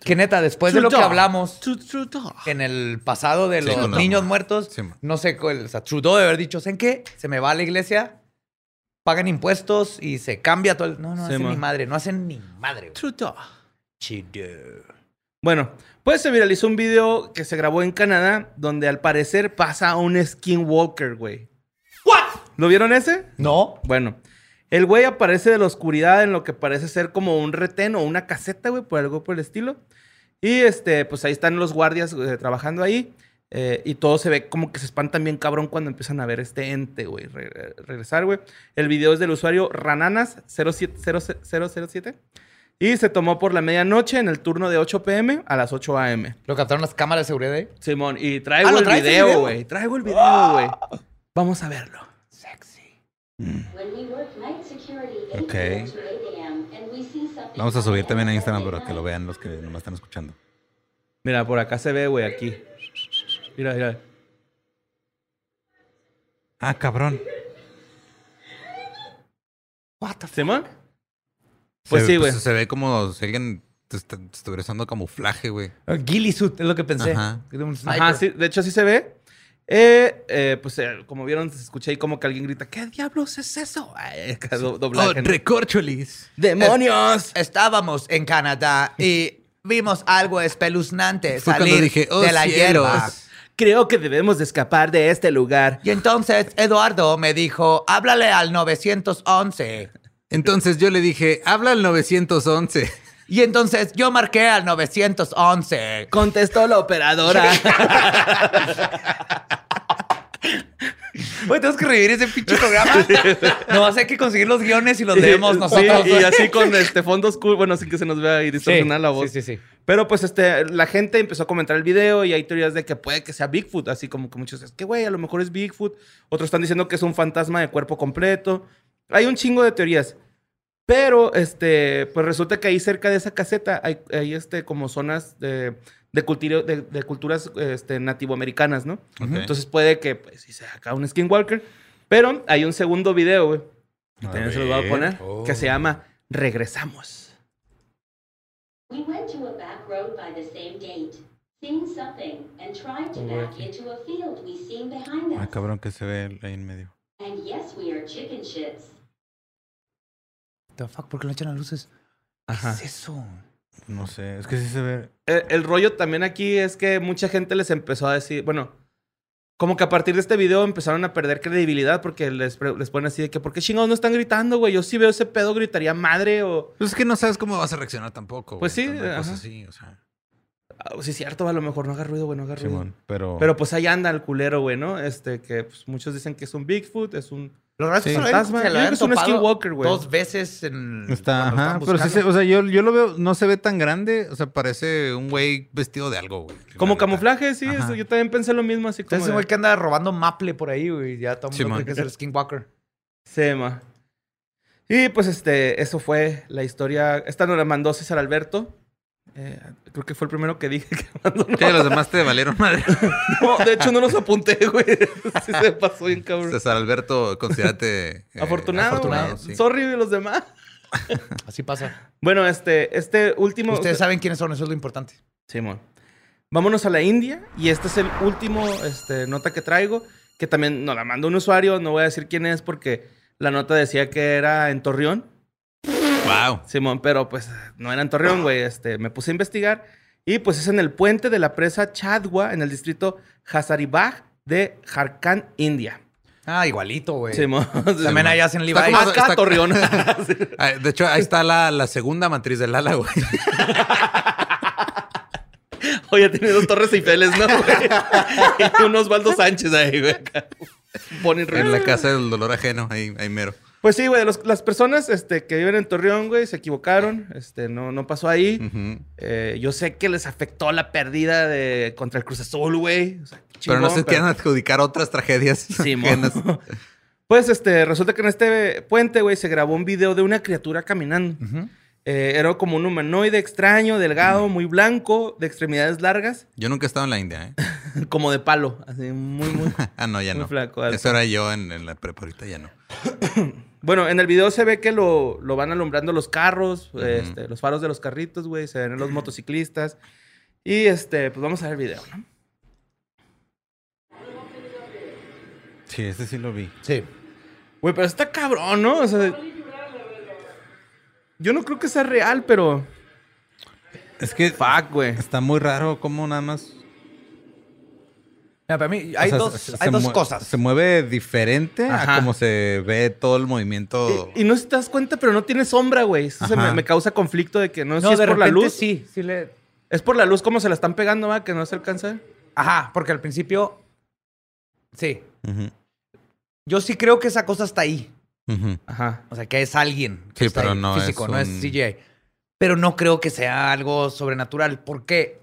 Que neta, después de lo que hablamos Tru- Trudeau. en el pasado de los niños muertos, Sí, no sé, o sea, Trudeau de haber dicho, ¿saben qué? Se me va a la iglesia, pagan impuestos y se cambia todo el... No, no Sí, hacen man. ni madre, no hacen ni madre. Trudeau. Trudeau. Bueno, pues se viralizó un video que se grabó en Canadá donde al parecer pasa un skinwalker, güey. ¿What? ¿Lo vieron ese? No. Bueno, el güey aparece de la oscuridad en lo que parece ser como un retén o una caseta, güey, por algo por el estilo. Y este, pues ahí están los guardias eh, trabajando ahí. Eh, y todo se ve como que se espantan bien cabrón cuando empiezan a ver este ente, güey, re- regresar, güey. El video es del usuario Rananas07007 y se tomó por la medianoche en el turno de 8 pm a las 8 am. Lo captaron las cámaras de seguridad ahí. Simón, y traigo Ah, ¿lo el video, güey. Traigo el video, güey. Vamos a verlo. Ok. Vamos a subir también a Instagram para que lo vean los que nomás están escuchando. Mira, por acá se ve, güey, aquí. Mira, mira. Ah, cabrón. ¿Simón? Pues Se- sí, güey. Se ve como si alguien te está- te estuviera usando camuflaje, güey. Ah, Ghillie suit, es lo que pensé. Ajá. Ajá, sí, de hecho sí se ve. Eh, eh, pues eh, como vieron, se escucha ahí como que alguien grita, ¿qué diablos es eso? Ay, do- doblaje, ¿no? recorcholis. ¡Demonios! Estábamos en Canadá y vimos algo espeluznante Fue cuando salir dije, "Oh, de la cielos". hierba. Creo que debemos de escapar de este lugar. Y entonces Eduardo me dijo, háblale al 911. Entonces yo le dije, habla al 911. Y entonces yo marqué al 911. Contestó la operadora. Güey, tenemos que revivir ese pinche programa. No, hay que conseguir los guiones y los leemos Sí, nosotros. y así con este fondos cool, bueno, sin que se nos vea ahí distorsionada la voz. Sí, sí, sí. Pero pues este, la gente empezó a comentar el video y hay teorías de que puede que sea Bigfoot, así como que muchos dicen que güey, a lo mejor es Bigfoot, otros están diciendo que es un fantasma de cuerpo completo. Hay un chingo de teorías. Pero este, pues resulta que ahí cerca de esa caseta hay, hay este como zonas de, de, cultiro- de, de culturas este, nativoamericanas, ¿no? Ok. Entonces puede que pues sí sea acá un skinwalker, pero hay un segundo video, güey. que También se los voy a poner, Oh. que se llama Regresamos. We went to a back road by the same gate, seen something, and tried to back into a field we seen behind Ah, us. cabrón, que se ve ahí en medio. And yes, we are chicken shits. The fuck, ¿por qué no echan las luces? ¿Qué Ajá. es eso? No sé, es que sí se ve. El, el rollo también aquí es que mucha gente les empezó a decir, bueno, como que a partir de este video empezaron a perder credibilidad porque les, les ponen así de que, ¿por qué chingados no están gritando, güey? Yo sí veo ese pedo, gritaría madre o... Pues es que no sabes cómo vas a reaccionar tampoco. Pues güey, sí, cosas así, o sea. Ah, sí, es cierto, a lo mejor no haga ruido, güey, no haga ruido. Simón, pero. Pero pues ahí anda el culero, güey, ¿no? Este, que pues, muchos dicen que es un Bigfoot, es un... Los restos Sí. se lo Fantasma. se Yo lo creo habían que es un skinwalker, güey. Dos veces en. Está, ajá, pero sí, se- o sea, yo, yo lo veo, no se ve tan grande, o sea, parece un güey vestido de algo, güey. Como camuflaje, sí, eso, yo también pensé lo mismo, así como... Entonces, de- güey que anda robando maple por ahí, güey. Ya todo el mundo que es el Skinwalker. Sí, ma. Y pues este, eso fue la historia. Esta nos la mandó César Alberto. Eh, creo que fue el primero que dije que mandó. Sí, los demás te valieron madre. No, de hecho, no los apunté, güey. Sí se pasó bien, cabrón. César Alberto, considérate. eh, afortunado, afortunado, sí. Sorry de los demás. Así pasa. Bueno, este, este último. Ustedes saben quiénes son, eso es lo importante. Simón. Vámonos a la India. Y este es el último este, nota que traigo. Que también nos la mandó un usuario. No voy a decir quién es porque la nota decía que era en Torreón. Wow. Simón, pero pues no era en Torreón, güey. Este, me puse a investigar y pues es en el puente de la presa Chadwa, en el distrito Hazaribagh de Jharkhand, India. Ah, igualito, güey. Simón. También allá hacen Está Levi. como- Acá está- Torreón. De hecho, ahí está la, la segunda matriz del ala, güey. Oye, tiene dos torres Eiffel, ¿no, güey? y un Osvaldo Sánchez ahí, güey. Ponen En la casa del dolor ajeno, ahí, ahí mero. Pues sí, güey, los- las personas este, que viven en Torreón, güey, se equivocaron. Este, no, no pasó ahí. Eh, yo sé que les afectó la pérdida de contra el Cruz Azul, güey. O sea, Pero no se quieran adjudicar otras tragedias. Sí. Pues este, resulta que en este puente, güey, se grabó un video de una criatura caminando. Eh, era como un humanoide extraño, delgado, muy blanco, de extremidades largas, Yo nunca he estado en la India, ¿eh? como de palo, así muy, muy. Ah, no, ya Muy no. flaco. Eso era yo en, en la prepa, ahorita ya no. bueno, en el video se ve que lo, lo van alumbrando los carros, este, los faros de los carritos, güey, se ven los motociclistas. Y este, pues vamos a ver el video, ¿no? Sí, ese sí lo vi. Sí. Güey, pero está cabrón, ¿no? O sea, yo no creo que sea real, pero. Es que Fuck, güey. está muy raro cómo nada más... Mira, para mí hay o sea, dos, se- hay se dos mue- cosas. Se mueve diferente Ajá. a cómo se ve todo el movimiento. Y, y no sé si te das cuenta, pero no tiene sombra, güey. Eso se me, causa conflicto de que no, sé No, si es de por la luz. sí. Sí le... Es por la luz como se la están pegando, va, que no se alcanza. Ajá, porque al principio. Sí. Yo sí creo que esa cosa está ahí. Ujú. Ajá. O sea, que es alguien. que Sí, está pero ahí, no físico, es no es CGI. Pero no creo que sea algo sobrenatural. Porque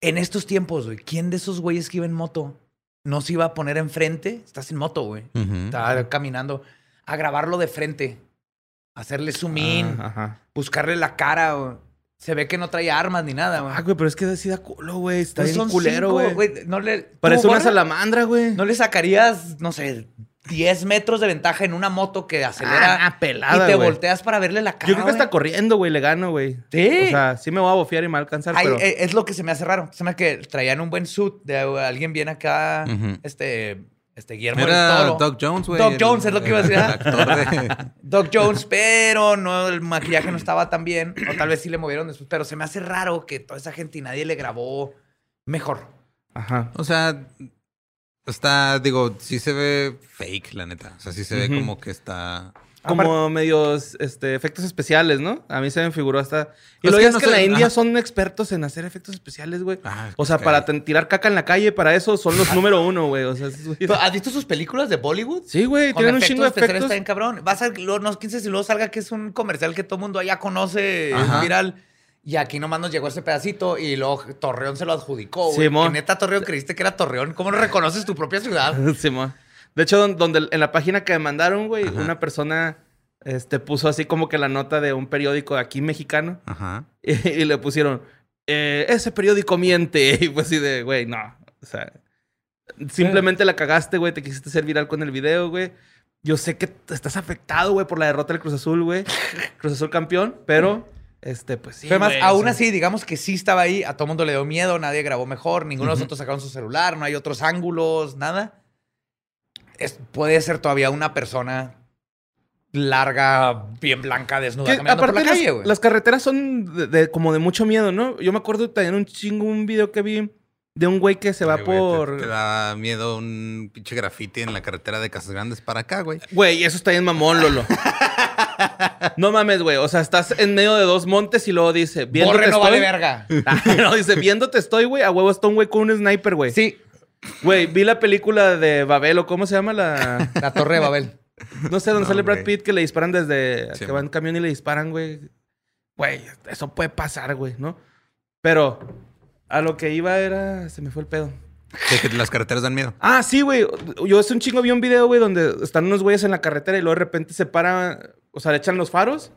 en estos tiempos, güey, ¿quién de esos güeyes que iba en moto no se iba a poner enfrente? Estás en moto, güey. Ujú. Está caminando. A grabarlo de frente. Hacerle zoom in. Ah, ajá. Buscarle la cara, güey. Se ve que no trae armas ni nada, güey. Ah, güey, pero es que así da culo, güey. Está Pues bien culero, cinco, güey. No le, Parece ¿tú, una salamandra, güey. ¿No le sacarías, no sé, 10 metros de ventaja en una moto que acelera Ah, pelada, y te volteas para verle la cara? Yo creo que está corriendo, güey. Le gano, güey. Sí. O sea, sí me voy a bofear y me va a alcanzar, Ay, pero... eh, es lo que se me hace raro. Se me hace que traían un buen suit de alguien bien acá, este, este Guillermo del Era Toro. Doc Jones, güey. Doc el- Jones es lo que iba a decir, ¿ah? de... Doc Jones, pero no, el maquillaje no estaba tan bien. O tal vez sí le movieron después. Pero se me hace raro que toda esa gente y nadie le grabó mejor. Ajá. O sea, está, digo, sí se ve fake, la neta. O sea, sí se ve como que está... Como medios este, efectos especiales, ¿no? A mí se me figuró hasta... Y Es lo que que es no que en la India ajá. son expertos en hacer efectos especiales, güey. Ah, O sea, es para tirar caca en la calle, para eso son los número uno, güey. O sea, ¿Tú ¿Has visto sus películas de Bollywood? Sí, güey, Con tienen un efectos chingo de especiales efectos. está bien cabrón. Vas a, no, quién sabe si luego salga que es un comercial que todo el mundo allá conoce, es Ajá. viral. Y aquí nomás nos llegó ese pedacito y luego Torreón se lo adjudicó, güey. Simón. Que neta Torreón creíste que era Torreón. ¿Cómo reconoces tu propia ciudad? Simón. De hecho, don- donde en la página que me mandaron, güey, Ajá. una persona este, puso así como que la nota de un periódico aquí mexicano Ajá. y, y le pusieron, eh, ese periódico miente. Y pues así de, güey, no. O sea, simplemente la cagaste, güey, te quisiste ser viral con el video, güey. Yo sé que estás afectado, güey, por la derrota del Cruz Azul, güey. Cruz Azul campeón, pero, este, pues sí. Pero además, güey, aún así, digamos que sí estaba ahí, a todo mundo le dio miedo, nadie grabó mejor, ninguno de Ujú. nosotros sacaron su celular, no hay otros ángulos, nada. Es- puede ser todavía una persona larga, bien blanca, desnuda, Que, caminando por aparte, la calle, las, güey. las carreteras son de, de- como de mucho miedo, ¿no? Yo me acuerdo también un chingo, un video que vi de un güey que se va Ay, güey, por... Te, te da miedo un pinche graffiti en la carretera de Casas Grandes para acá, güey. Güey, eso está bien mamón, Lolo. no mames, güey. O sea, estás en medio de dos montes y luego dice, viéndote Borre no estoy. vale verga. Ah, no, dice, viéndote estoy, güey. A huevo está un güey con un sniper, güey. Sí, Güey, vi la película de Babel o cómo se llama la... la Torre de Babel. No sé, donde No, sale Brad. Pitt que le disparan desde... Sí, que va en camión y le disparan, güey. Güey, eso puede pasar, güey, ¿no? Pero a lo que iba era... Se me fue el pedo. Que, las carreteras dan miedo. Ah, sí, güey. Yo hace un chingo vi un video, güey, donde están unos güeyes en la carretera y luego de repente se para, o sea, le echan los faros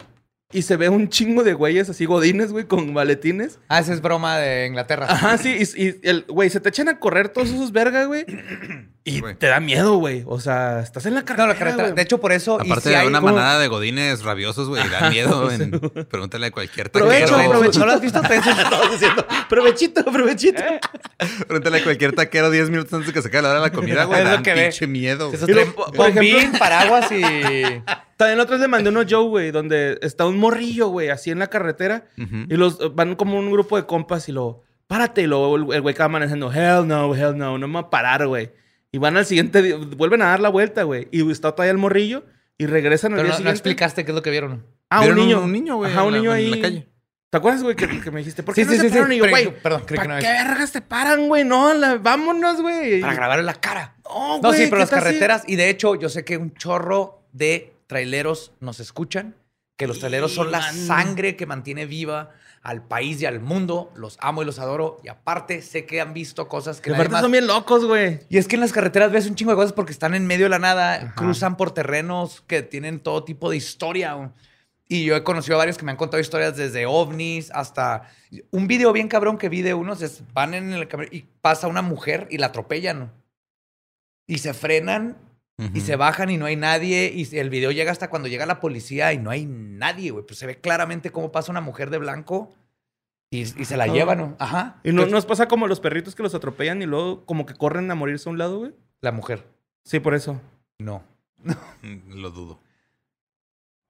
y se ve un chingo de güeyes así godines, güey, con maletines. Ah, esa es broma de Inglaterra. Ajá, sí, y, y el güey, se te echan a correr todos esos vergas, güey. Y Güey. te da miedo, güey. O sea, estás en la No, carretera. la carretera. güey. De hecho, por eso. Aparte si de una como- manada de godines rabiosos, güey, da miedo. en- Pregúntale a cualquier taquero. provecho. ¿No lo has visto? Estabas diciendo, provechito, provechito. Pregúntale a cualquier taquero 10 minutos antes de que se acabe la hora de la comida, güey. Es lo que ve. miedo. güey. Eso por ejemplo- paraguas y. También otra vez le mandé uno Joe, güey, donde está un morrillo, güey, así en la carretera. Y los van como un grupo de compas y lo, párate. Y luego el güey va manejando, hell no, hell no, no me va a parar, güey. Y van al siguiente, día, vuelven a dar la vuelta, güey. Y está todavía el morrillo y regresan al Pero día no, no explicaste qué es lo que vieron. Ah, un Vieron un- niño. un niño, güey, Ajá, un en la- niño en ahí. la calle. ¿Te acuerdas, güey, que, que me dijiste? ¿Por qué Sí, no sí, se sí, paran? sí, Y yo, güey, perdón, creí que ¿para no qué vergas te paran, güey? No, la- vámonos, güey. Para grabar en la cara. No, No, güey, sí, pero ¿qué las carreteras. Y de hecho, yo sé que un chorro de traileros nos escuchan. Que los traileros son la man. sangre que mantiene viva al país y al mundo. Los amo y los adoro. Y aparte, sé que han visto cosas que aparte más- son bien locos, güey. Y es que en las carreteras ves un chingo de cosas porque están en medio de la nada, cruzan por terrenos que tienen todo tipo de historia. Y yo he conocido a varios que me han contado historias desde ovnis hasta un video bien cabrón que vi de unos es van en el camión y pasa una mujer y la atropellan. Y se frenan y se bajan y no hay nadie y el video llega hasta cuando llega la policía y no hay nadie, güey. Pues se ve claramente cómo pasa una mujer de blanco y, y se la llevan, ¿no? Ajá. Y no, nos pasa como los perritos que los atropellan y luego como que corren a morirse a un lado, güey. La mujer. Sí, por eso. No. Lo dudo.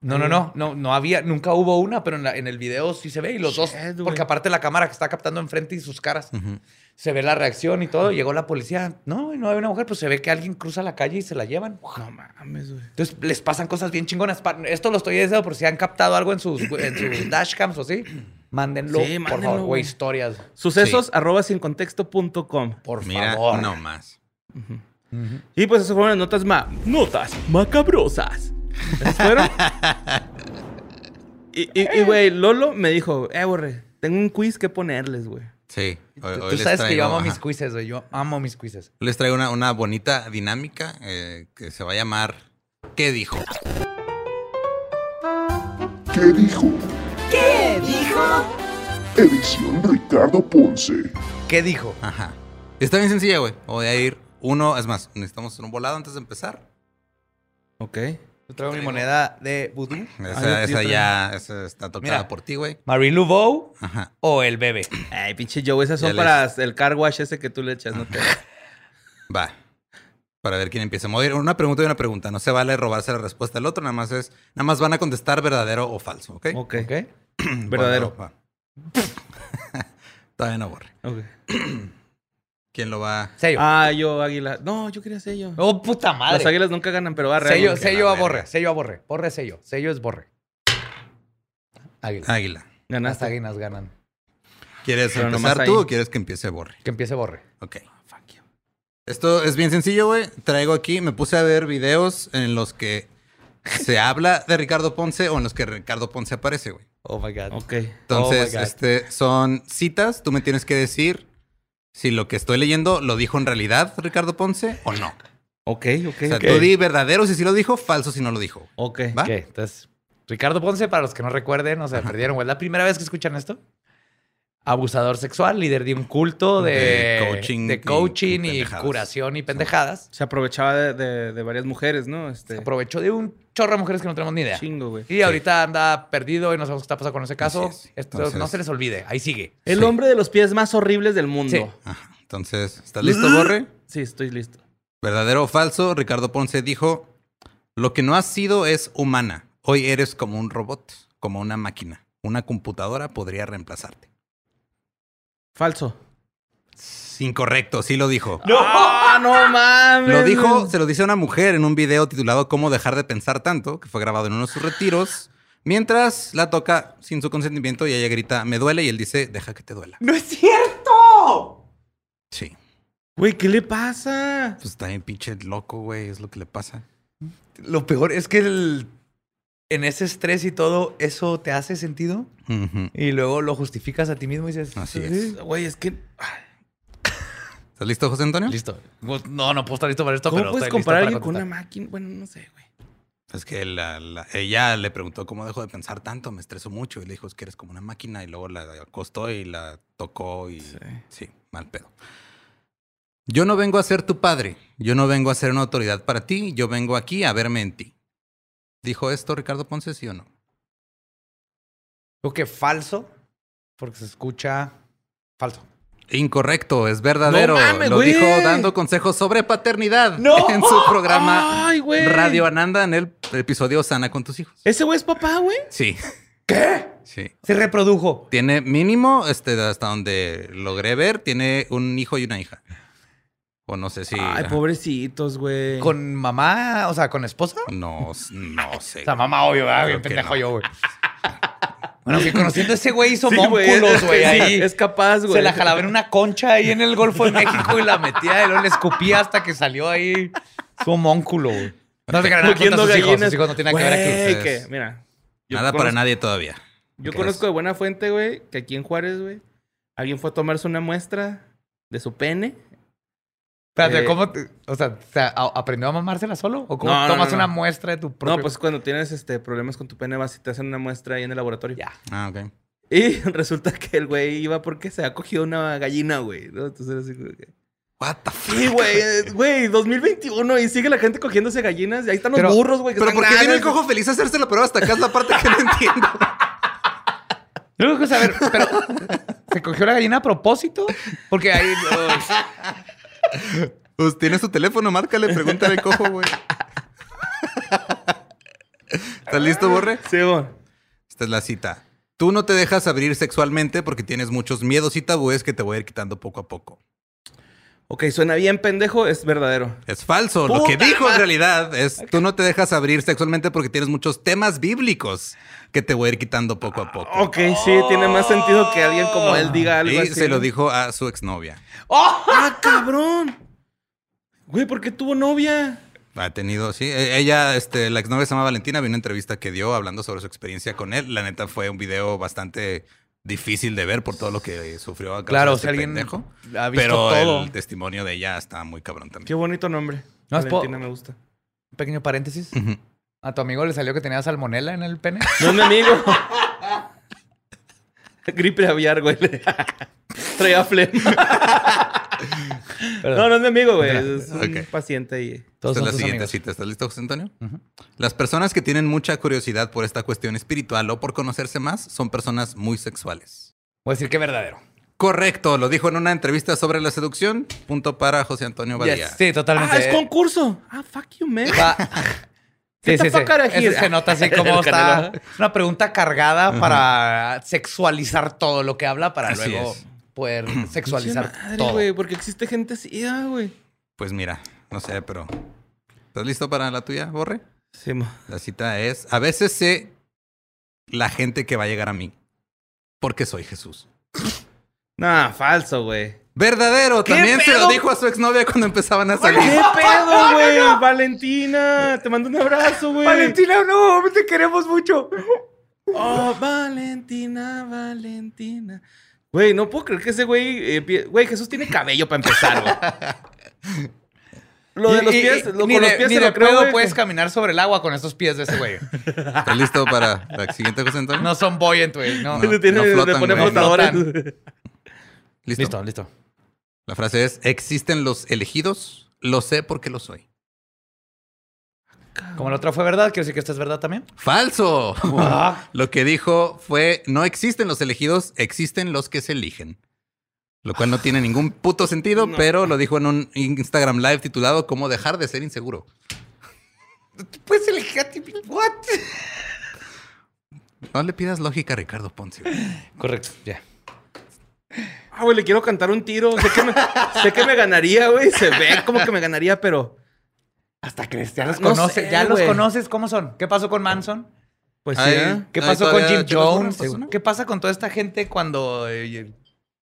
No, no, no, no, no había, nunca hubo una, pero en, la- en el video sí se ve y los dos, porque aparte la cámara que está captando enfrente y sus caras, se ve la reacción y todo, llegó la policía, no, no hay una mujer, pues se ve que alguien cruza la calle y se la llevan. No mames, güey. Entonces les pasan cosas bien chingonas. Esto lo estoy diciendo por si han captado algo en sus, en sus dashcams o así. Mándenlo, Sí, por mándenlo, favor, güey. historias. Sucesos arroba sin contexto.com. Por Mira, favor. no más. Y pues esas fueron las notas ma notas macabrosas. ¿Esas fueron? y, y, y, güey, Lolo me dijo, eh, borre, tengo un quiz que ponerles, güey. Sí. Hoy- Tú hoy sabes que yo amo mis quizzes, güey. Yo amo mis quizzes. Les traigo una, una bonita dinámica eh, que se va a llamar ¿Qué dijo? ¿Qué dijo? ¿Qué dijo? Edición Ricardo Ponce. ¿Qué dijo? Ajá. Está bien sencilla, güey. Voy a ir uno. Es más, necesitamos hacer un volado antes de empezar. Ok. Yo traigo mi moneda de vudú. Esa, Ah, esa ya esa está tocada Mira. por ti, güey. Marie Laveau o el bebé. Ay, pinche Joe, esas son Ya para el car wash ese que tú le echas, no te... Va. Para ver quién empieza. A ir una pregunta y una pregunta. No se vale robarse la respuesta del otro. Nada más es. Nada más van a contestar verdadero o falso, ¿ok? Ok. ¿Ok? Verdadero. Todavía no borre. Ok. ¿Quién lo va? Sello. Ah, yo, águila. No, yo quería sello. oh, puta Las madre. águilas nunca ganan, pero va sello, sello a borre. Sello a borre. Borre sello. Sello es borre. Águila. Águila. Las Ganaste. águilas ganan. ¿Quieres Pero empezar tú ahí. o quieres que empiece borre? Que empiece borre. Ok. Esto es bien sencillo, güey. Traigo aquí, me puse a ver videos en los que se habla de Ricardo Ponce o en los que Ricardo Ponce aparece, güey. Oh my God. Ok. Entonces, Oh my God. este, son citas. Tú me tienes que decir si lo que estoy leyendo lo dijo en realidad Ricardo Ponce o no. Ok, ok. O sea, ok. tú di verdadero si sí lo dijo, falso si no lo dijo. Ok. ¿Va? Ok, entonces, Ricardo Ponce, para los que no recuerden, o sea, perdieron, güey. ¿Es la primera vez que escuchan esto? Abusador sexual, líder de un culto de, De coaching de y coaching y, curación y pendejadas. Se aprovechaba de, de- de varias mujeres, ¿no? Este. Aprovechó de un chorro de mujeres que no tenemos ni idea. Chingo, güey. Y ahorita anda perdido y no sabemos qué está pasando con ese caso. Así es. Esto Entonces- no se les olvide. Ahí sigue. El Sí. hombre de los pies más horribles del mundo. Sí. Ajá. Entonces, ¿estás listo, Borre? Sí, estoy listo. ¿Verdadero o falso? Ricardo Ponce dijo, lo que no has sido es humana. Hoy eres como un robot, como una máquina. Una computadora podría reemplazarte. Falso. Incorrecto, sí lo dijo. ¡Ah, no mames! Lo dijo, se lo dice a una mujer en un video titulado Cómo dejar de pensar tanto, que fue grabado en uno de sus retiros, mientras la toca sin su consentimiento y ella grita, me duele, y él dice, deja que te duela. ¡No es cierto! Sí, Güey, ¿qué le pasa? pues está bien pinche loco, güey, es lo que le pasa. Lo peor es que el- en ese estrés y todo, eso te hace sentido y luego lo justificas a ti mismo y dices, Así "Sí". es. Güey, es que. ¿Estás listo, José Antonio? Listo. Pues, No, no puedo estar listo para esto, ¿Cómo pero puedes estoy listo comparar a para alguien con una máquina? Bueno, no sé, güey. Es que la- la- ella le preguntó cómo dejó de pensar tanto, me estresó mucho y le dijo es que eres como una máquina y luego la acostó y la tocó y sí, mal pedo. Yo no vengo a ser tu padre, yo no vengo a ser una autoridad para ti, yo vengo aquí a verme en ti. ¿Dijo esto Ricardo Ponce, sí o no? Creo que falso, porque se escucha falso. Incorrecto, es verdadero. No mames, Lo güey. dijo dando consejos sobre paternidad ¡No! en su programa Ay, güey. Radio Ananda en el episodio Sana con tus hijos. Ese güey es papá, güey. Sí. ¿Qué? Sí. Se reprodujo. Tiene mínimo, este, hasta donde logré ver, tiene un hijo y una hija. O no sé si. Ay, pobrecitos, güey. ¿Con mamá? O sea, ¿con esposa? No, no sé. O sea, mamá, obvio, que pendejo no. yo, güey. Bueno, que conociendo a ese güey hizo Sí, güey, mónculos, es- güey, sí, ahí. Es capaz, güey. Se la jalaba en una concha ahí en el Golfo de México y la metía y luego le escupía hasta que salió ahí su homónculo, güey. No se crean nada contra sus hijos. Sus hijos no tienen nada que ver aquí. Que, mira. Nada para nadie todavía. Yo ¿Qué conozco es? de buena fuente, güey, que aquí en Juárez, güey, alguien fue a tomarse una muestra de su pene. Espérate, Eh, ¿cómo? te- o sea, ¿se a- ¿aprendió a mamársela solo? ¿O cómo No, tomas no, no. una muestra de tu propio? No, pues cuando tienes este problemas con tu pene vas y te hacen una muestra ahí en el laboratorio. Ya. Ah, ok. Y resulta que el güey iba porque se ha cogido una gallina, güey. ¿no? Entonces así como que... What the fuck? Sí, güey, güey, 2021 y sigue la gente cogiéndose gallinas y ahí están los Pero- burros, güey. que Pero ¿por qué viene el cojo feliz a hacerse la prueba hasta acá? Es la parte que no entiendo. Luego quiero saber, pero ¿se cogió la gallina a propósito? Porque ahí... Pues tiene su teléfono, márcale, pregúntale al cojo, güey. ¿Estás listo, Borre? Sí, güey. Esta es la cita. Tú no te dejas abrir sexualmente porque tienes muchos miedos y tabúes que te voy a ir quitando poco a poco. Ok, suena bien pendejo, es verdadero. Es falso. Lo que ¡Puta dijo en realidad es tú no te dejas abrir sexualmente porque tienes muchos temas bíblicos que te voy a ir quitando poco a poco. Ok, sí, tiene más sentido que alguien como él diga algo y así. se lo dijo a su exnovia. ¡Ah, cabrón! Güey, ¿por qué tuvo novia? Ha tenido, sí. E- Ella, este, la exnovia se llama Valentina, vi una entrevista que dio hablando sobre su experiencia con él. La neta fue un video bastante difícil de ver por todo lo que sufrió a causa Claro, de si este alguien pendejo. ha visto Pero todo. el testimonio de ella está muy cabrón Qué también. bonito nombre. No, es po- Valentina me gusta. Un pequeño paréntesis. ¿A tu amigo le salió que tenía salmonela en el pene? No es mi amigo. Gripe aviar, güey. Traía flema. no, no es mi amigo, güey. Es un paciente ahí. Todos Esta es la siguiente amigos. cita. ¿Estás listo, José Antonio? Las personas que tienen mucha curiosidad por esta cuestión espiritual o por conocerse más son personas muy sexuales. Voy a decir que verdadero. Correcto, lo dijo en una entrevista sobre la seducción. Punto para José Antonio Badía. Sí, totalmente. Ah, es concurso. Ah, fuck you, man. Va- Sí, sí, sí. Eso se nota así como está. Es una pregunta cargada para sexualizar todo lo que habla para Así luego es. Poder sexualizar madre, todo. porque existe gente así, ah, güey. Pues mira, no sé, pero. ¿Estás listo para la tuya, Borre? Sí, mo. La cita es: A veces sé la gente que va a llegar a mí. Porque soy Jesús. Nah, falso, güey. Verdadero, ¿Qué también se lo dijo a su exnovia cuando empezaban a ¿Qué salir. pedo, güey? Valentina, te mando un abrazo, güey. no, te queremos mucho. Oh, Valentina, Valentina. Güey, no puedo creer que ese güey. eh, Güey, Jesús tiene cabello para empezar, güey. Lo de los Y- y- pies, lo, ni con los de- pies se de lo creo, pedo güey. puedes caminar sobre el agua con esos pies de ese güey. ¿Estás listo para la siguiente, José Antonio? No son buoyant, güey. No. No. Tiene- flotan, pone güey. flotadores. ¿Listo? Listo, listo. La frase es: ¿Existen los elegidos? Lo sé porque lo soy. Como la otra fue verdad, quiero decir que esta es verdad también. ¡Falso! Lo que dijo fue: No existen los elegidos, existen los que se eligen. Lo cual no tiene ningún puto sentido, pero lo dijo en un Instagram Live titulado ¿Cómo dejar de ser inseguro? Puedes elegir a ti. What? No le pidas lógica a Ricardo Ponce. Correcto, ya. Ah, güey, le quiero cantar un tiro. Sé que me, sé que me ganaría, güey. Se ve como que me ganaría, pero. Hasta que ya los No conoces. sé, ya los güey. conoces. ¿Cómo son? ¿Qué pasó con Manson? Pues sí. Ay. ¿Qué Ay, pasó con Jim Jones? ¿Qué pasa con toda esta gente cuando, eh,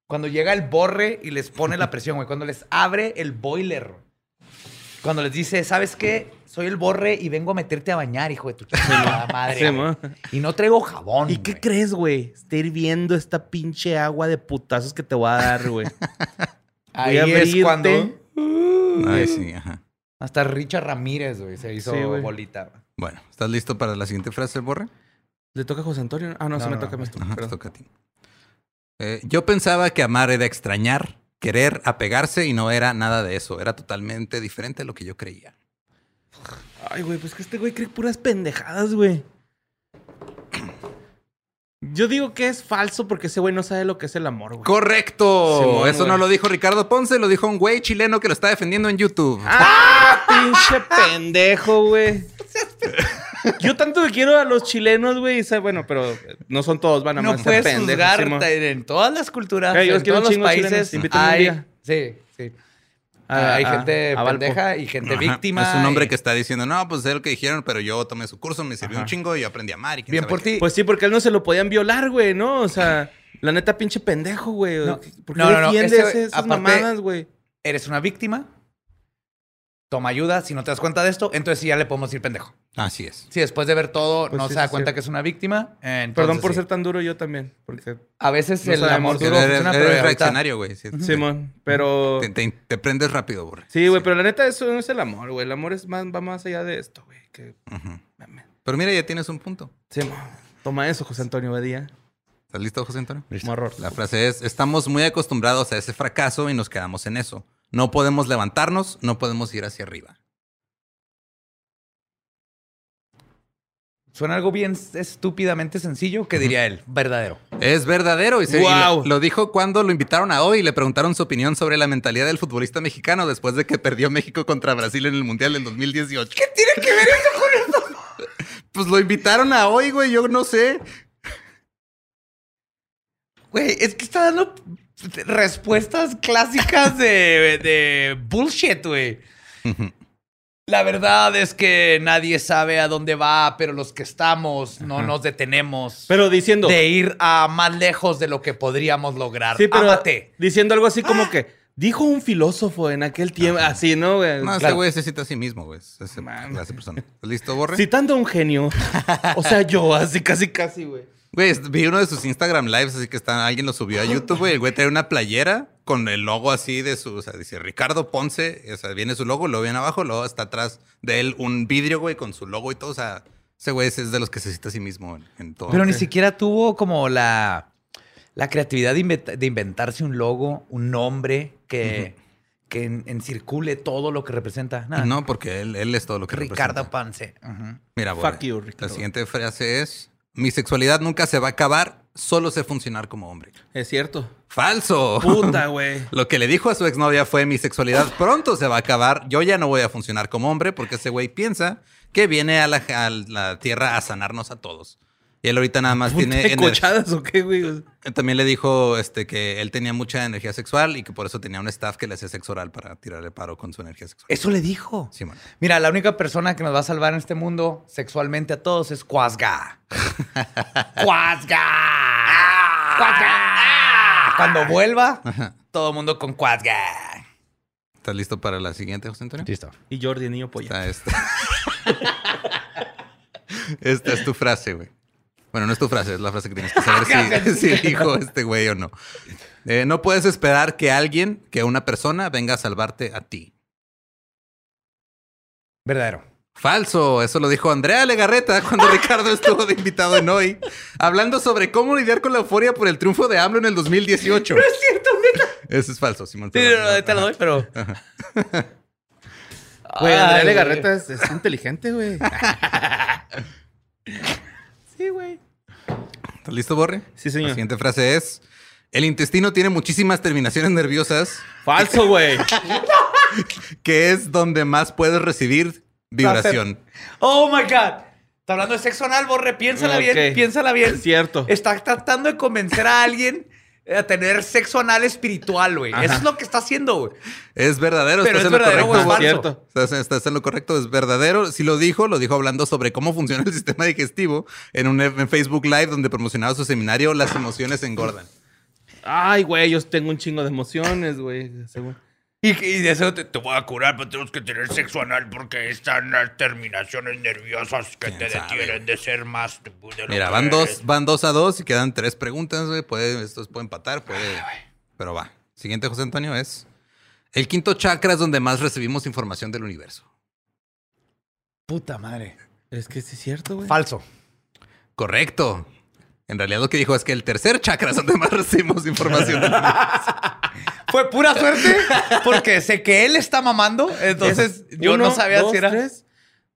cuando llega el borre y les pone la presión, güey? Cuando les abre el boiler. Cuando les dice, ¿sabes qué? Soy el borre y vengo a meterte a bañar, hijo de tu chingada madre. Sí, güey. mo. y no traigo jabón. ¿Y qué güey. crees, güey? Está hirviendo esta pinche agua de putazos que te voy a dar, güey. Ahí Voy a es cuando Ay, sí, ajá. Hasta Richard Ramírez, güey, se hizo Sí, güey. bolita. güey. Bueno, ¿estás listo para la siguiente frase, Borre? ¿Le toca a José Antonio? Ah, no, No, se me no, toca a mí. Ajá, te toca a ti. Eh, yo pensaba que amar era extrañar, querer, apegarse y no era nada de eso. Era totalmente diferente a lo que yo creía. Ay, güey, pues que este güey cree puras pendejadas, güey. Yo digo que es falso porque ese güey no sabe lo que es el amor, güey. Correcto. Simón, Eso güey. no lo dijo Ricardo Ponce, lo dijo un güey chileno que lo está defendiendo en YouTube. ¡Ah! Pinche pendejo, güey. Yo tanto que quiero a los chilenos, güey. Bueno, pero no son todos, van a No más puedes pendejos. juzgar Simón. en todas las culturas, yo en quiero todos un los chingo países. invítame un Hay, día. sí, sí. A- hay a- gente a Valpo. pendeja y gente Ajá. víctima. Es un hombre y- que está diciendo, no, pues es lo que dijeron, pero yo tomé su curso, me sirvió Ajá. un chingo y yo aprendí a amar. Y Bien por qué". ti. Pues sí, porque él no se lo podían violar, güey, ¿no? O sea, la neta, pinche pendejo, güey. No. ¿Por qué No, no, no, defiende ese- ese- esas aparte- mamadas, güey? Eres una víctima. Toma ayuda. Si no te das cuenta de esto, entonces sí ya le podemos decir pendejo. Así es. Si después de ver todo Pues no sí, se da sí, cuenta sí. que es una víctima, entonces Perdón por sí. ser tan duro yo también. Porque, A veces No el amor duro eres, funciona, eres pero reaccionario, güey. Sí, Simón, pero... Te, te- te prendes rápido, Borre. Sí, güey, pero la neta, eso no es el amor, güey. El amor es más, va más allá de esto, güey. Que... Pero mira, ya tienes un punto. Simón. Toma eso, José Antonio Badía. ¿Estás listo, José Antonio? Morro. La frase es, estamos muy acostumbrados a ese fracaso y nos quedamos en eso. No podemos levantarnos, no podemos ir hacia arriba. Suena algo bien estúpidamente sencillo. ¿Qué diría él? Verdadero. Es verdadero y, se, y Guau. lo, lo dijo cuando lo invitaron a hoy y le preguntaron su opinión sobre la mentalidad del futbolista mexicano después de que perdió México contra Brasil en el Mundial del 2018. ¿Qué tiene que ver eso con eso? pues lo invitaron a hoy, güey, yo no sé. Güey, es que está dando respuestas clásicas de, de bullshit, güey. La verdad es que nadie sabe a dónde va, pero los que estamos no nos detenemos Pero diciendo. de ir a más lejos de lo que podríamos lograr. Sí, pero Ámate. diciendo algo así como que dijo un filósofo en aquel tiempo, así, ¿no? güey? No, ese Claro. güey se cita a sí mismo, güey. Es ese clase de persona. ¿Estás listo, Borre? Citando a un genio. O sea, yo, así, casi, casi, güey. Güey, vi uno de sus Instagram lives, así que está, alguien lo subió a YouTube, güey. El güey trae una playera con el logo así de su, o sea, dice Ricardo Ponce, o sea, viene su logo, lo viene abajo, luego está atrás de él un vidrio, güey, con su logo y todo, o sea, ese güey es de los que se cita a sí mismo en, en todo. Pero ni siquiera tuvo como la, la creatividad de, inventa- de inventarse un logo, un nombre que, que en- encircule todo lo que representa. Nada. No, porque él, él es todo lo que Ricardo representa. Pance. Ujú. Mira, Fuck you, la Ricardo. siguiente frase es, mi sexualidad nunca se va a acabar, solo sé funcionar como hombre. Es cierto. ¡Falso! Puta, güey. Lo que le dijo a su exnovia fue mi sexualidad pronto se va a acabar, yo ya no voy a funcionar como hombre porque ese güey piensa que viene a la, a la tierra a sanarnos a todos. Y él ahorita nada más tiene... ¿Tiene ener- cochadas o qué, güey? También le dijo este, que él tenía mucha energía sexual y que por eso tenía un staff que le hacía sexo oral para tirarle paro con su energía sexual. Eso le dijo. Simón. Mira, la única persona que nos va a salvar en este mundo sexualmente a todos es Quasga. ¡Quasga! ¡Quasga! Cuando vuelva, todo el mundo con Quasga. ¿Estás listo para la siguiente, José Antonio? Listo. Y Jordi, niño polla. Está esta. esta es tu frase, güey. Bueno, no es tu frase, es la frase que tienes que saber si, si dijo este güey o no. Eh, no puedes esperar que alguien, que una persona, venga a salvarte a ti. Verdadero. Falso, eso lo dijo Andrea Legarreta cuando Ricardo estuvo de invitado en hoy, hablando sobre cómo lidiar con la euforia por el triunfo de AMLO en el 2018. No es cierto, neta. Eso es falso, Simón. Sí, no, no, te lo doy, pero. Güey, Andrea. Legarreta es, es inteligente, güey. güey. ¿Estás listo, Borre? Sí, señor. La siguiente frase es: El intestino tiene muchísimas terminaciones nerviosas, Falso, güey. que es donde más puedes recibir vibración. Oh my God. Está hablando de sexo anal, Borre. Piénsala bien, piénsala bien. Es cierto. Está tratando de convencer a alguien a tener sexo anal espiritual, güey. Eso es lo que está haciendo, güey. Es verdadero, Pero estás es en lo verdadero o es correcto. falso. Cierto. Estás, estás en lo correcto, es verdadero. Si lo dijo, lo dijo hablando sobre cómo funciona el sistema digestivo en un en Facebook Live donde promocionaba su seminario Las emociones engordan. Ay, güey, yo tengo un chingo de emociones, güey. según- Y, y de eso te, te voy a curar, pero tenemos que tener sexo anal porque están las terminaciones nerviosas que te detienen de ser más de lo Mira, que van eres. dos, van dos a dos y quedan tres preguntas, güey. Puede, estos pueden empatar, puede. Pero va. Siguiente, José Antonio, es. El quinto chakra es donde más recibimos información del universo. Puta madre. Es que sí es cierto, güey. Falso. Correcto. En realidad lo que dijo es que el tercer chakra es donde más recibimos información del universo. Fue pura suerte porque sé que él está mamando, entonces yo Uno, no sabía dos, si era. tres.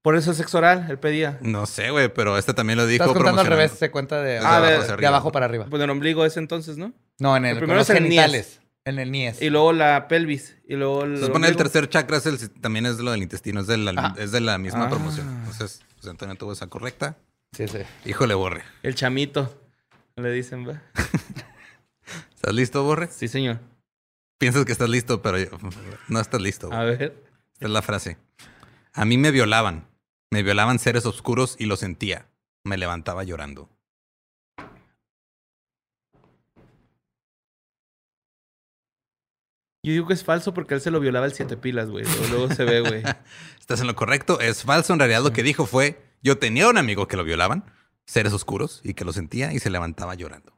Por eso es sexo oral, él pedía. No sé, güey, pero este también lo dijo. Estás contando al revés, se cuenta de, Ah, abajo de- abajo para arriba. Pues el ombligo es entonces, ¿no? No, en el, El primero los es el genitales. En el niés. Y luego la pelvis. Y luego el. Se supone el tercer chakra es el, también es lo del intestino, es de la, es de la misma Ah. promoción. Entonces, José Antonio tuvo esa correcta. Sí, sí. Híjole, Borre. El chamito. Le dicen, va. ¿Estás listo, Borre? Sí, señor. Piensas que estás listo, pero no estás listo. A ver. Esta es la frase. A mí me violaban. Me violaban seres oscuros y lo sentía. Me levantaba llorando. Yo digo que es falso porque él se lo violaba el siete pilas, güey. Luego, luego se ve, güey. Estás en lo correcto. Es falso. En realidad lo que dijo fue, yo tenía un amigo que lo violaban, seres oscuros, y que lo sentía y se levantaba llorando.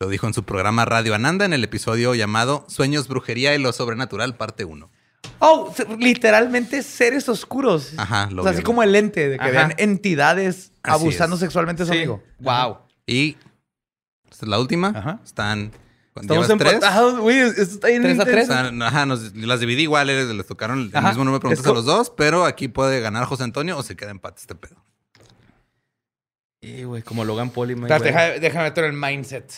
Lo dijo en su programa Radio Ananda en el episodio llamado Sueños, Brujería y lo Sobrenatural, parte 1. Oh, literalmente seres oscuros. Ajá, lo O sea, así como el ente, de que Ajá. vean entidades Así abusando es. sexualmente a su Sí. amigo. Ajá. Wow. Y esta es la última. Ajá. Están. Estamos empatados, güey. Esto está bien ¿Tres a tres? O sea, ajá, nos- las dividí igual, eh, les tocaron el Ajá. mismo número de preguntas a los dos, pero aquí puede ganar José Antonio o se queda empate este pedo. Sí, güey, como Logan Paul y Mayweather. déjame, déjame meter el mindset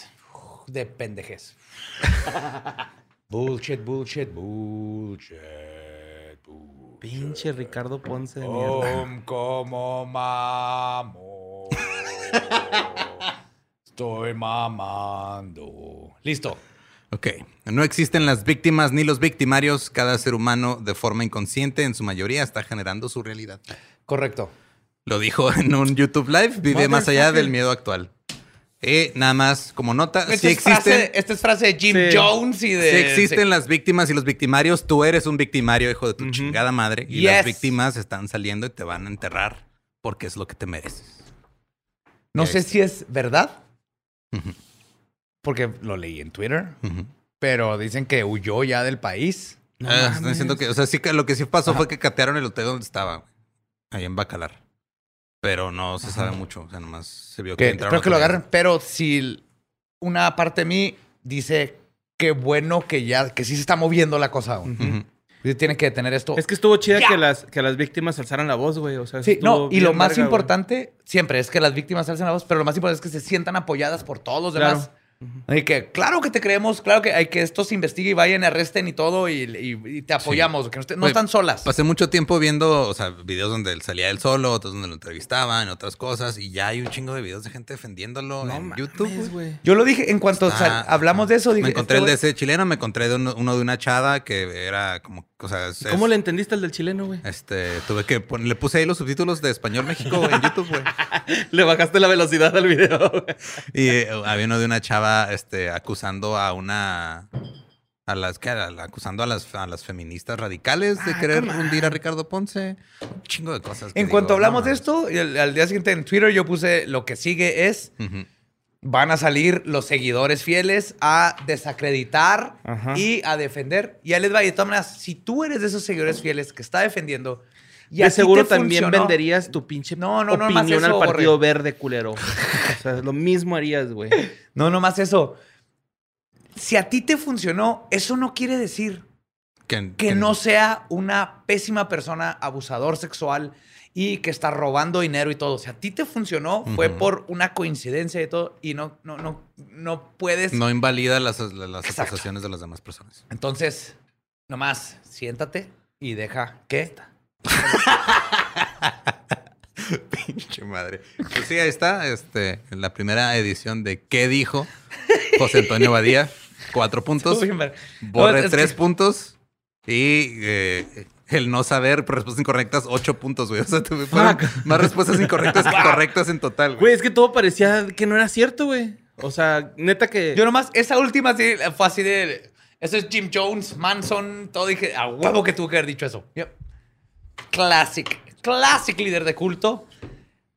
de pendejes. bullshit, bullshit, bullshit, bullshit. Pinche Ricardo Ponce de mierda. Om como mamo. Estoy mamando. Listo. Ok. No existen las víctimas ni los victimarios. Cada ser humano, de forma inconsciente, en su mayoría, está generando su realidad. Correcto. Lo dijo en un YouTube Live. Vive más allá del miedo actual. Eh, nada más, como nota, es frase, esta es frase de Jim Sí. Jones y de. sí existen sí. las víctimas y los victimarios. Tú eres un victimario, hijo de tu chingada madre. Y Yes. las víctimas están saliendo y te van a enterrar porque es lo que te mereces. No sé si es verdad, porque lo leí en Twitter, pero dicen que huyó ya del país. Ah, están diciendo que, o sea, sí que lo que sí pasó fue que catearon el hotel donde estaba, ahí en Bacalar. Pero no se sabe mucho, o sea, nomás se vio que, Que, entraron creo que lo vez. agarran, pero si una parte de mí dice qué bueno que ya, que sí se está moviendo la cosa. Sí Tienen que detener esto. Es que estuvo chida Ya. que las, que las víctimas alzaran la voz, güey. O sea, Sí, no, y lo más güey. importante siempre es que las víctimas alcen la voz, pero lo más importante es que se sientan apoyadas por todos los Claro. Y que, claro que te creemos, claro que hay que esto se investigue y vayan y arresten y todo y, y- y te apoyamos, que no, están solas. Pasé mucho tiempo viendo, o sea, videos donde él salía él solo, otros donde lo entrevistaban, otras cosas, y ya hay un chingo de videos de gente defendiéndolo No en mames, YouTube. Yo lo dije en cuanto hablamos de eso. Dije, me encontré el este de ese chileno, me encontré de uno, uno de una chava que era como, o sea, es- ¿Cómo es- le entendiste al del chileno, güey? Este, tuve que poner, le puse ahí los subtítulos de español México en YouTube, güey. Le bajaste la velocidad al video, güey. Y eh, había uno de una chava, este, acusando a una, a las, ¿qué era? Acusando a las, a las feministas radicales Ah, de querer hundir a Ricardo Ponce. Un chingo de cosas. que En digo, cuanto no hablamos de esto, al, día siguiente en Twitter yo puse lo que sigue es van a salir los seguidores fieles a desacreditar y a defender. Y ahí les va. Y de todas maneras, si tú eres de esos seguidores fieles que está defendiendo y de seguro también funcionó- venderías tu pinche No, no, opinión eso, al Partido Borre. Verde, culero. o sea, lo mismo harías, güey. No, no más eso. Si a ti te funcionó, eso no quiere decir Que, que no sea una pésima persona, abusador sexual y que está robando dinero y todo. Si a ti te funcionó, fue por una coincidencia y todo y no, no, no, no puedes. No invalida las, las acusaciones de las demás personas. Entonces, nomás siéntate y deja que. Pinche madre. Pues sí, ahí está. Este, en la primera edición de ¿Qué dijo? José Antonio Badía. Cuatro puntos. Borre No, es tres que- puntos. Y eh, el no saber respuestas incorrectas, ocho puntos, güey. O sea, tuve más respuestas incorrectas que correctas en total, güey. Güey, es que todo parecía que no era cierto, güey. O sea, neta que... Yo nomás, esa última sí, fue así de. Eso es Jim Jones, Manson, todo. Dije, a huevo que tuvo que haber dicho eso. Yep. Classic, classic líder de culto.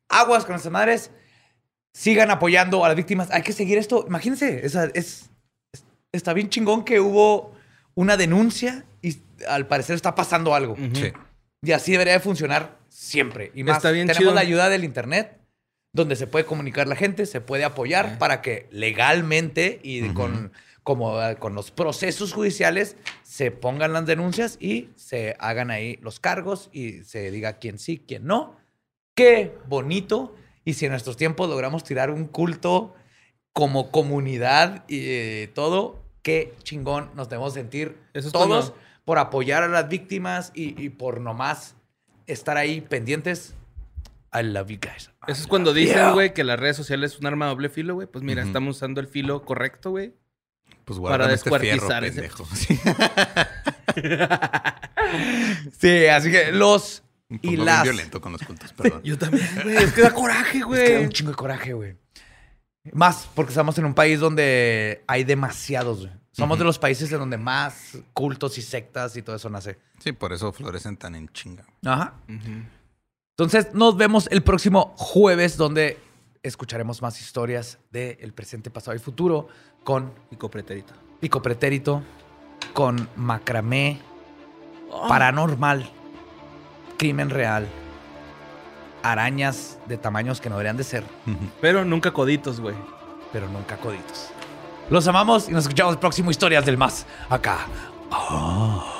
Aguas con nuestras madres. Sigan apoyando a las víctimas. Hay que seguir esto. Imagínense, es, es- está bien chingón que hubo una denuncia y al parecer está pasando algo. Sí. Y así debería de funcionar siempre. Y más, Está bien tenemos chido. la ayuda del internet, donde se puede comunicar la gente, se puede apoyar para que legalmente y con, como, eh, con los procesos judiciales se pongan las denuncias y se hagan ahí los cargos y se diga quién sí, quién no. Qué bonito. Y si en nuestros tiempos logramos tirar un culto como comunidad y eh, todo, qué chingón nos debemos sentir Eso es todos por apoyar a las víctimas y, y por nomás estar ahí pendientes. I love you guys. Eso es cuando dicen, güey, que las redes sociales es un arma de doble filo, güey. Pues mira, Ujú. estamos usando el filo correcto, güey. Pues Para este fierro, descuartizar ese- pendejo. Sí. Sí, así que los Me y pongo bien las. violento con los cultos, perdón. Yo también, güey. Es que da coraje, Es que da güey. un chingo de coraje, güey. Más porque estamos en un país donde hay demasiados, güey. Somos de los países en donde más cultos y sectas y todo eso nace. Sí, por eso florecen tan en chinga. Ajá. Entonces, nos vemos el próximo jueves, donde escucharemos más historias del presente, pasado y futuro con Pico preterito. Pico Pretérito, con Macramé, Paranormal, Crimen Real, arañas de tamaños que no deberían de ser, Pero nunca coditos, güey. pero nunca coditos. Los amamos y nos escuchamos el próximo Historias del Más acá. Ah.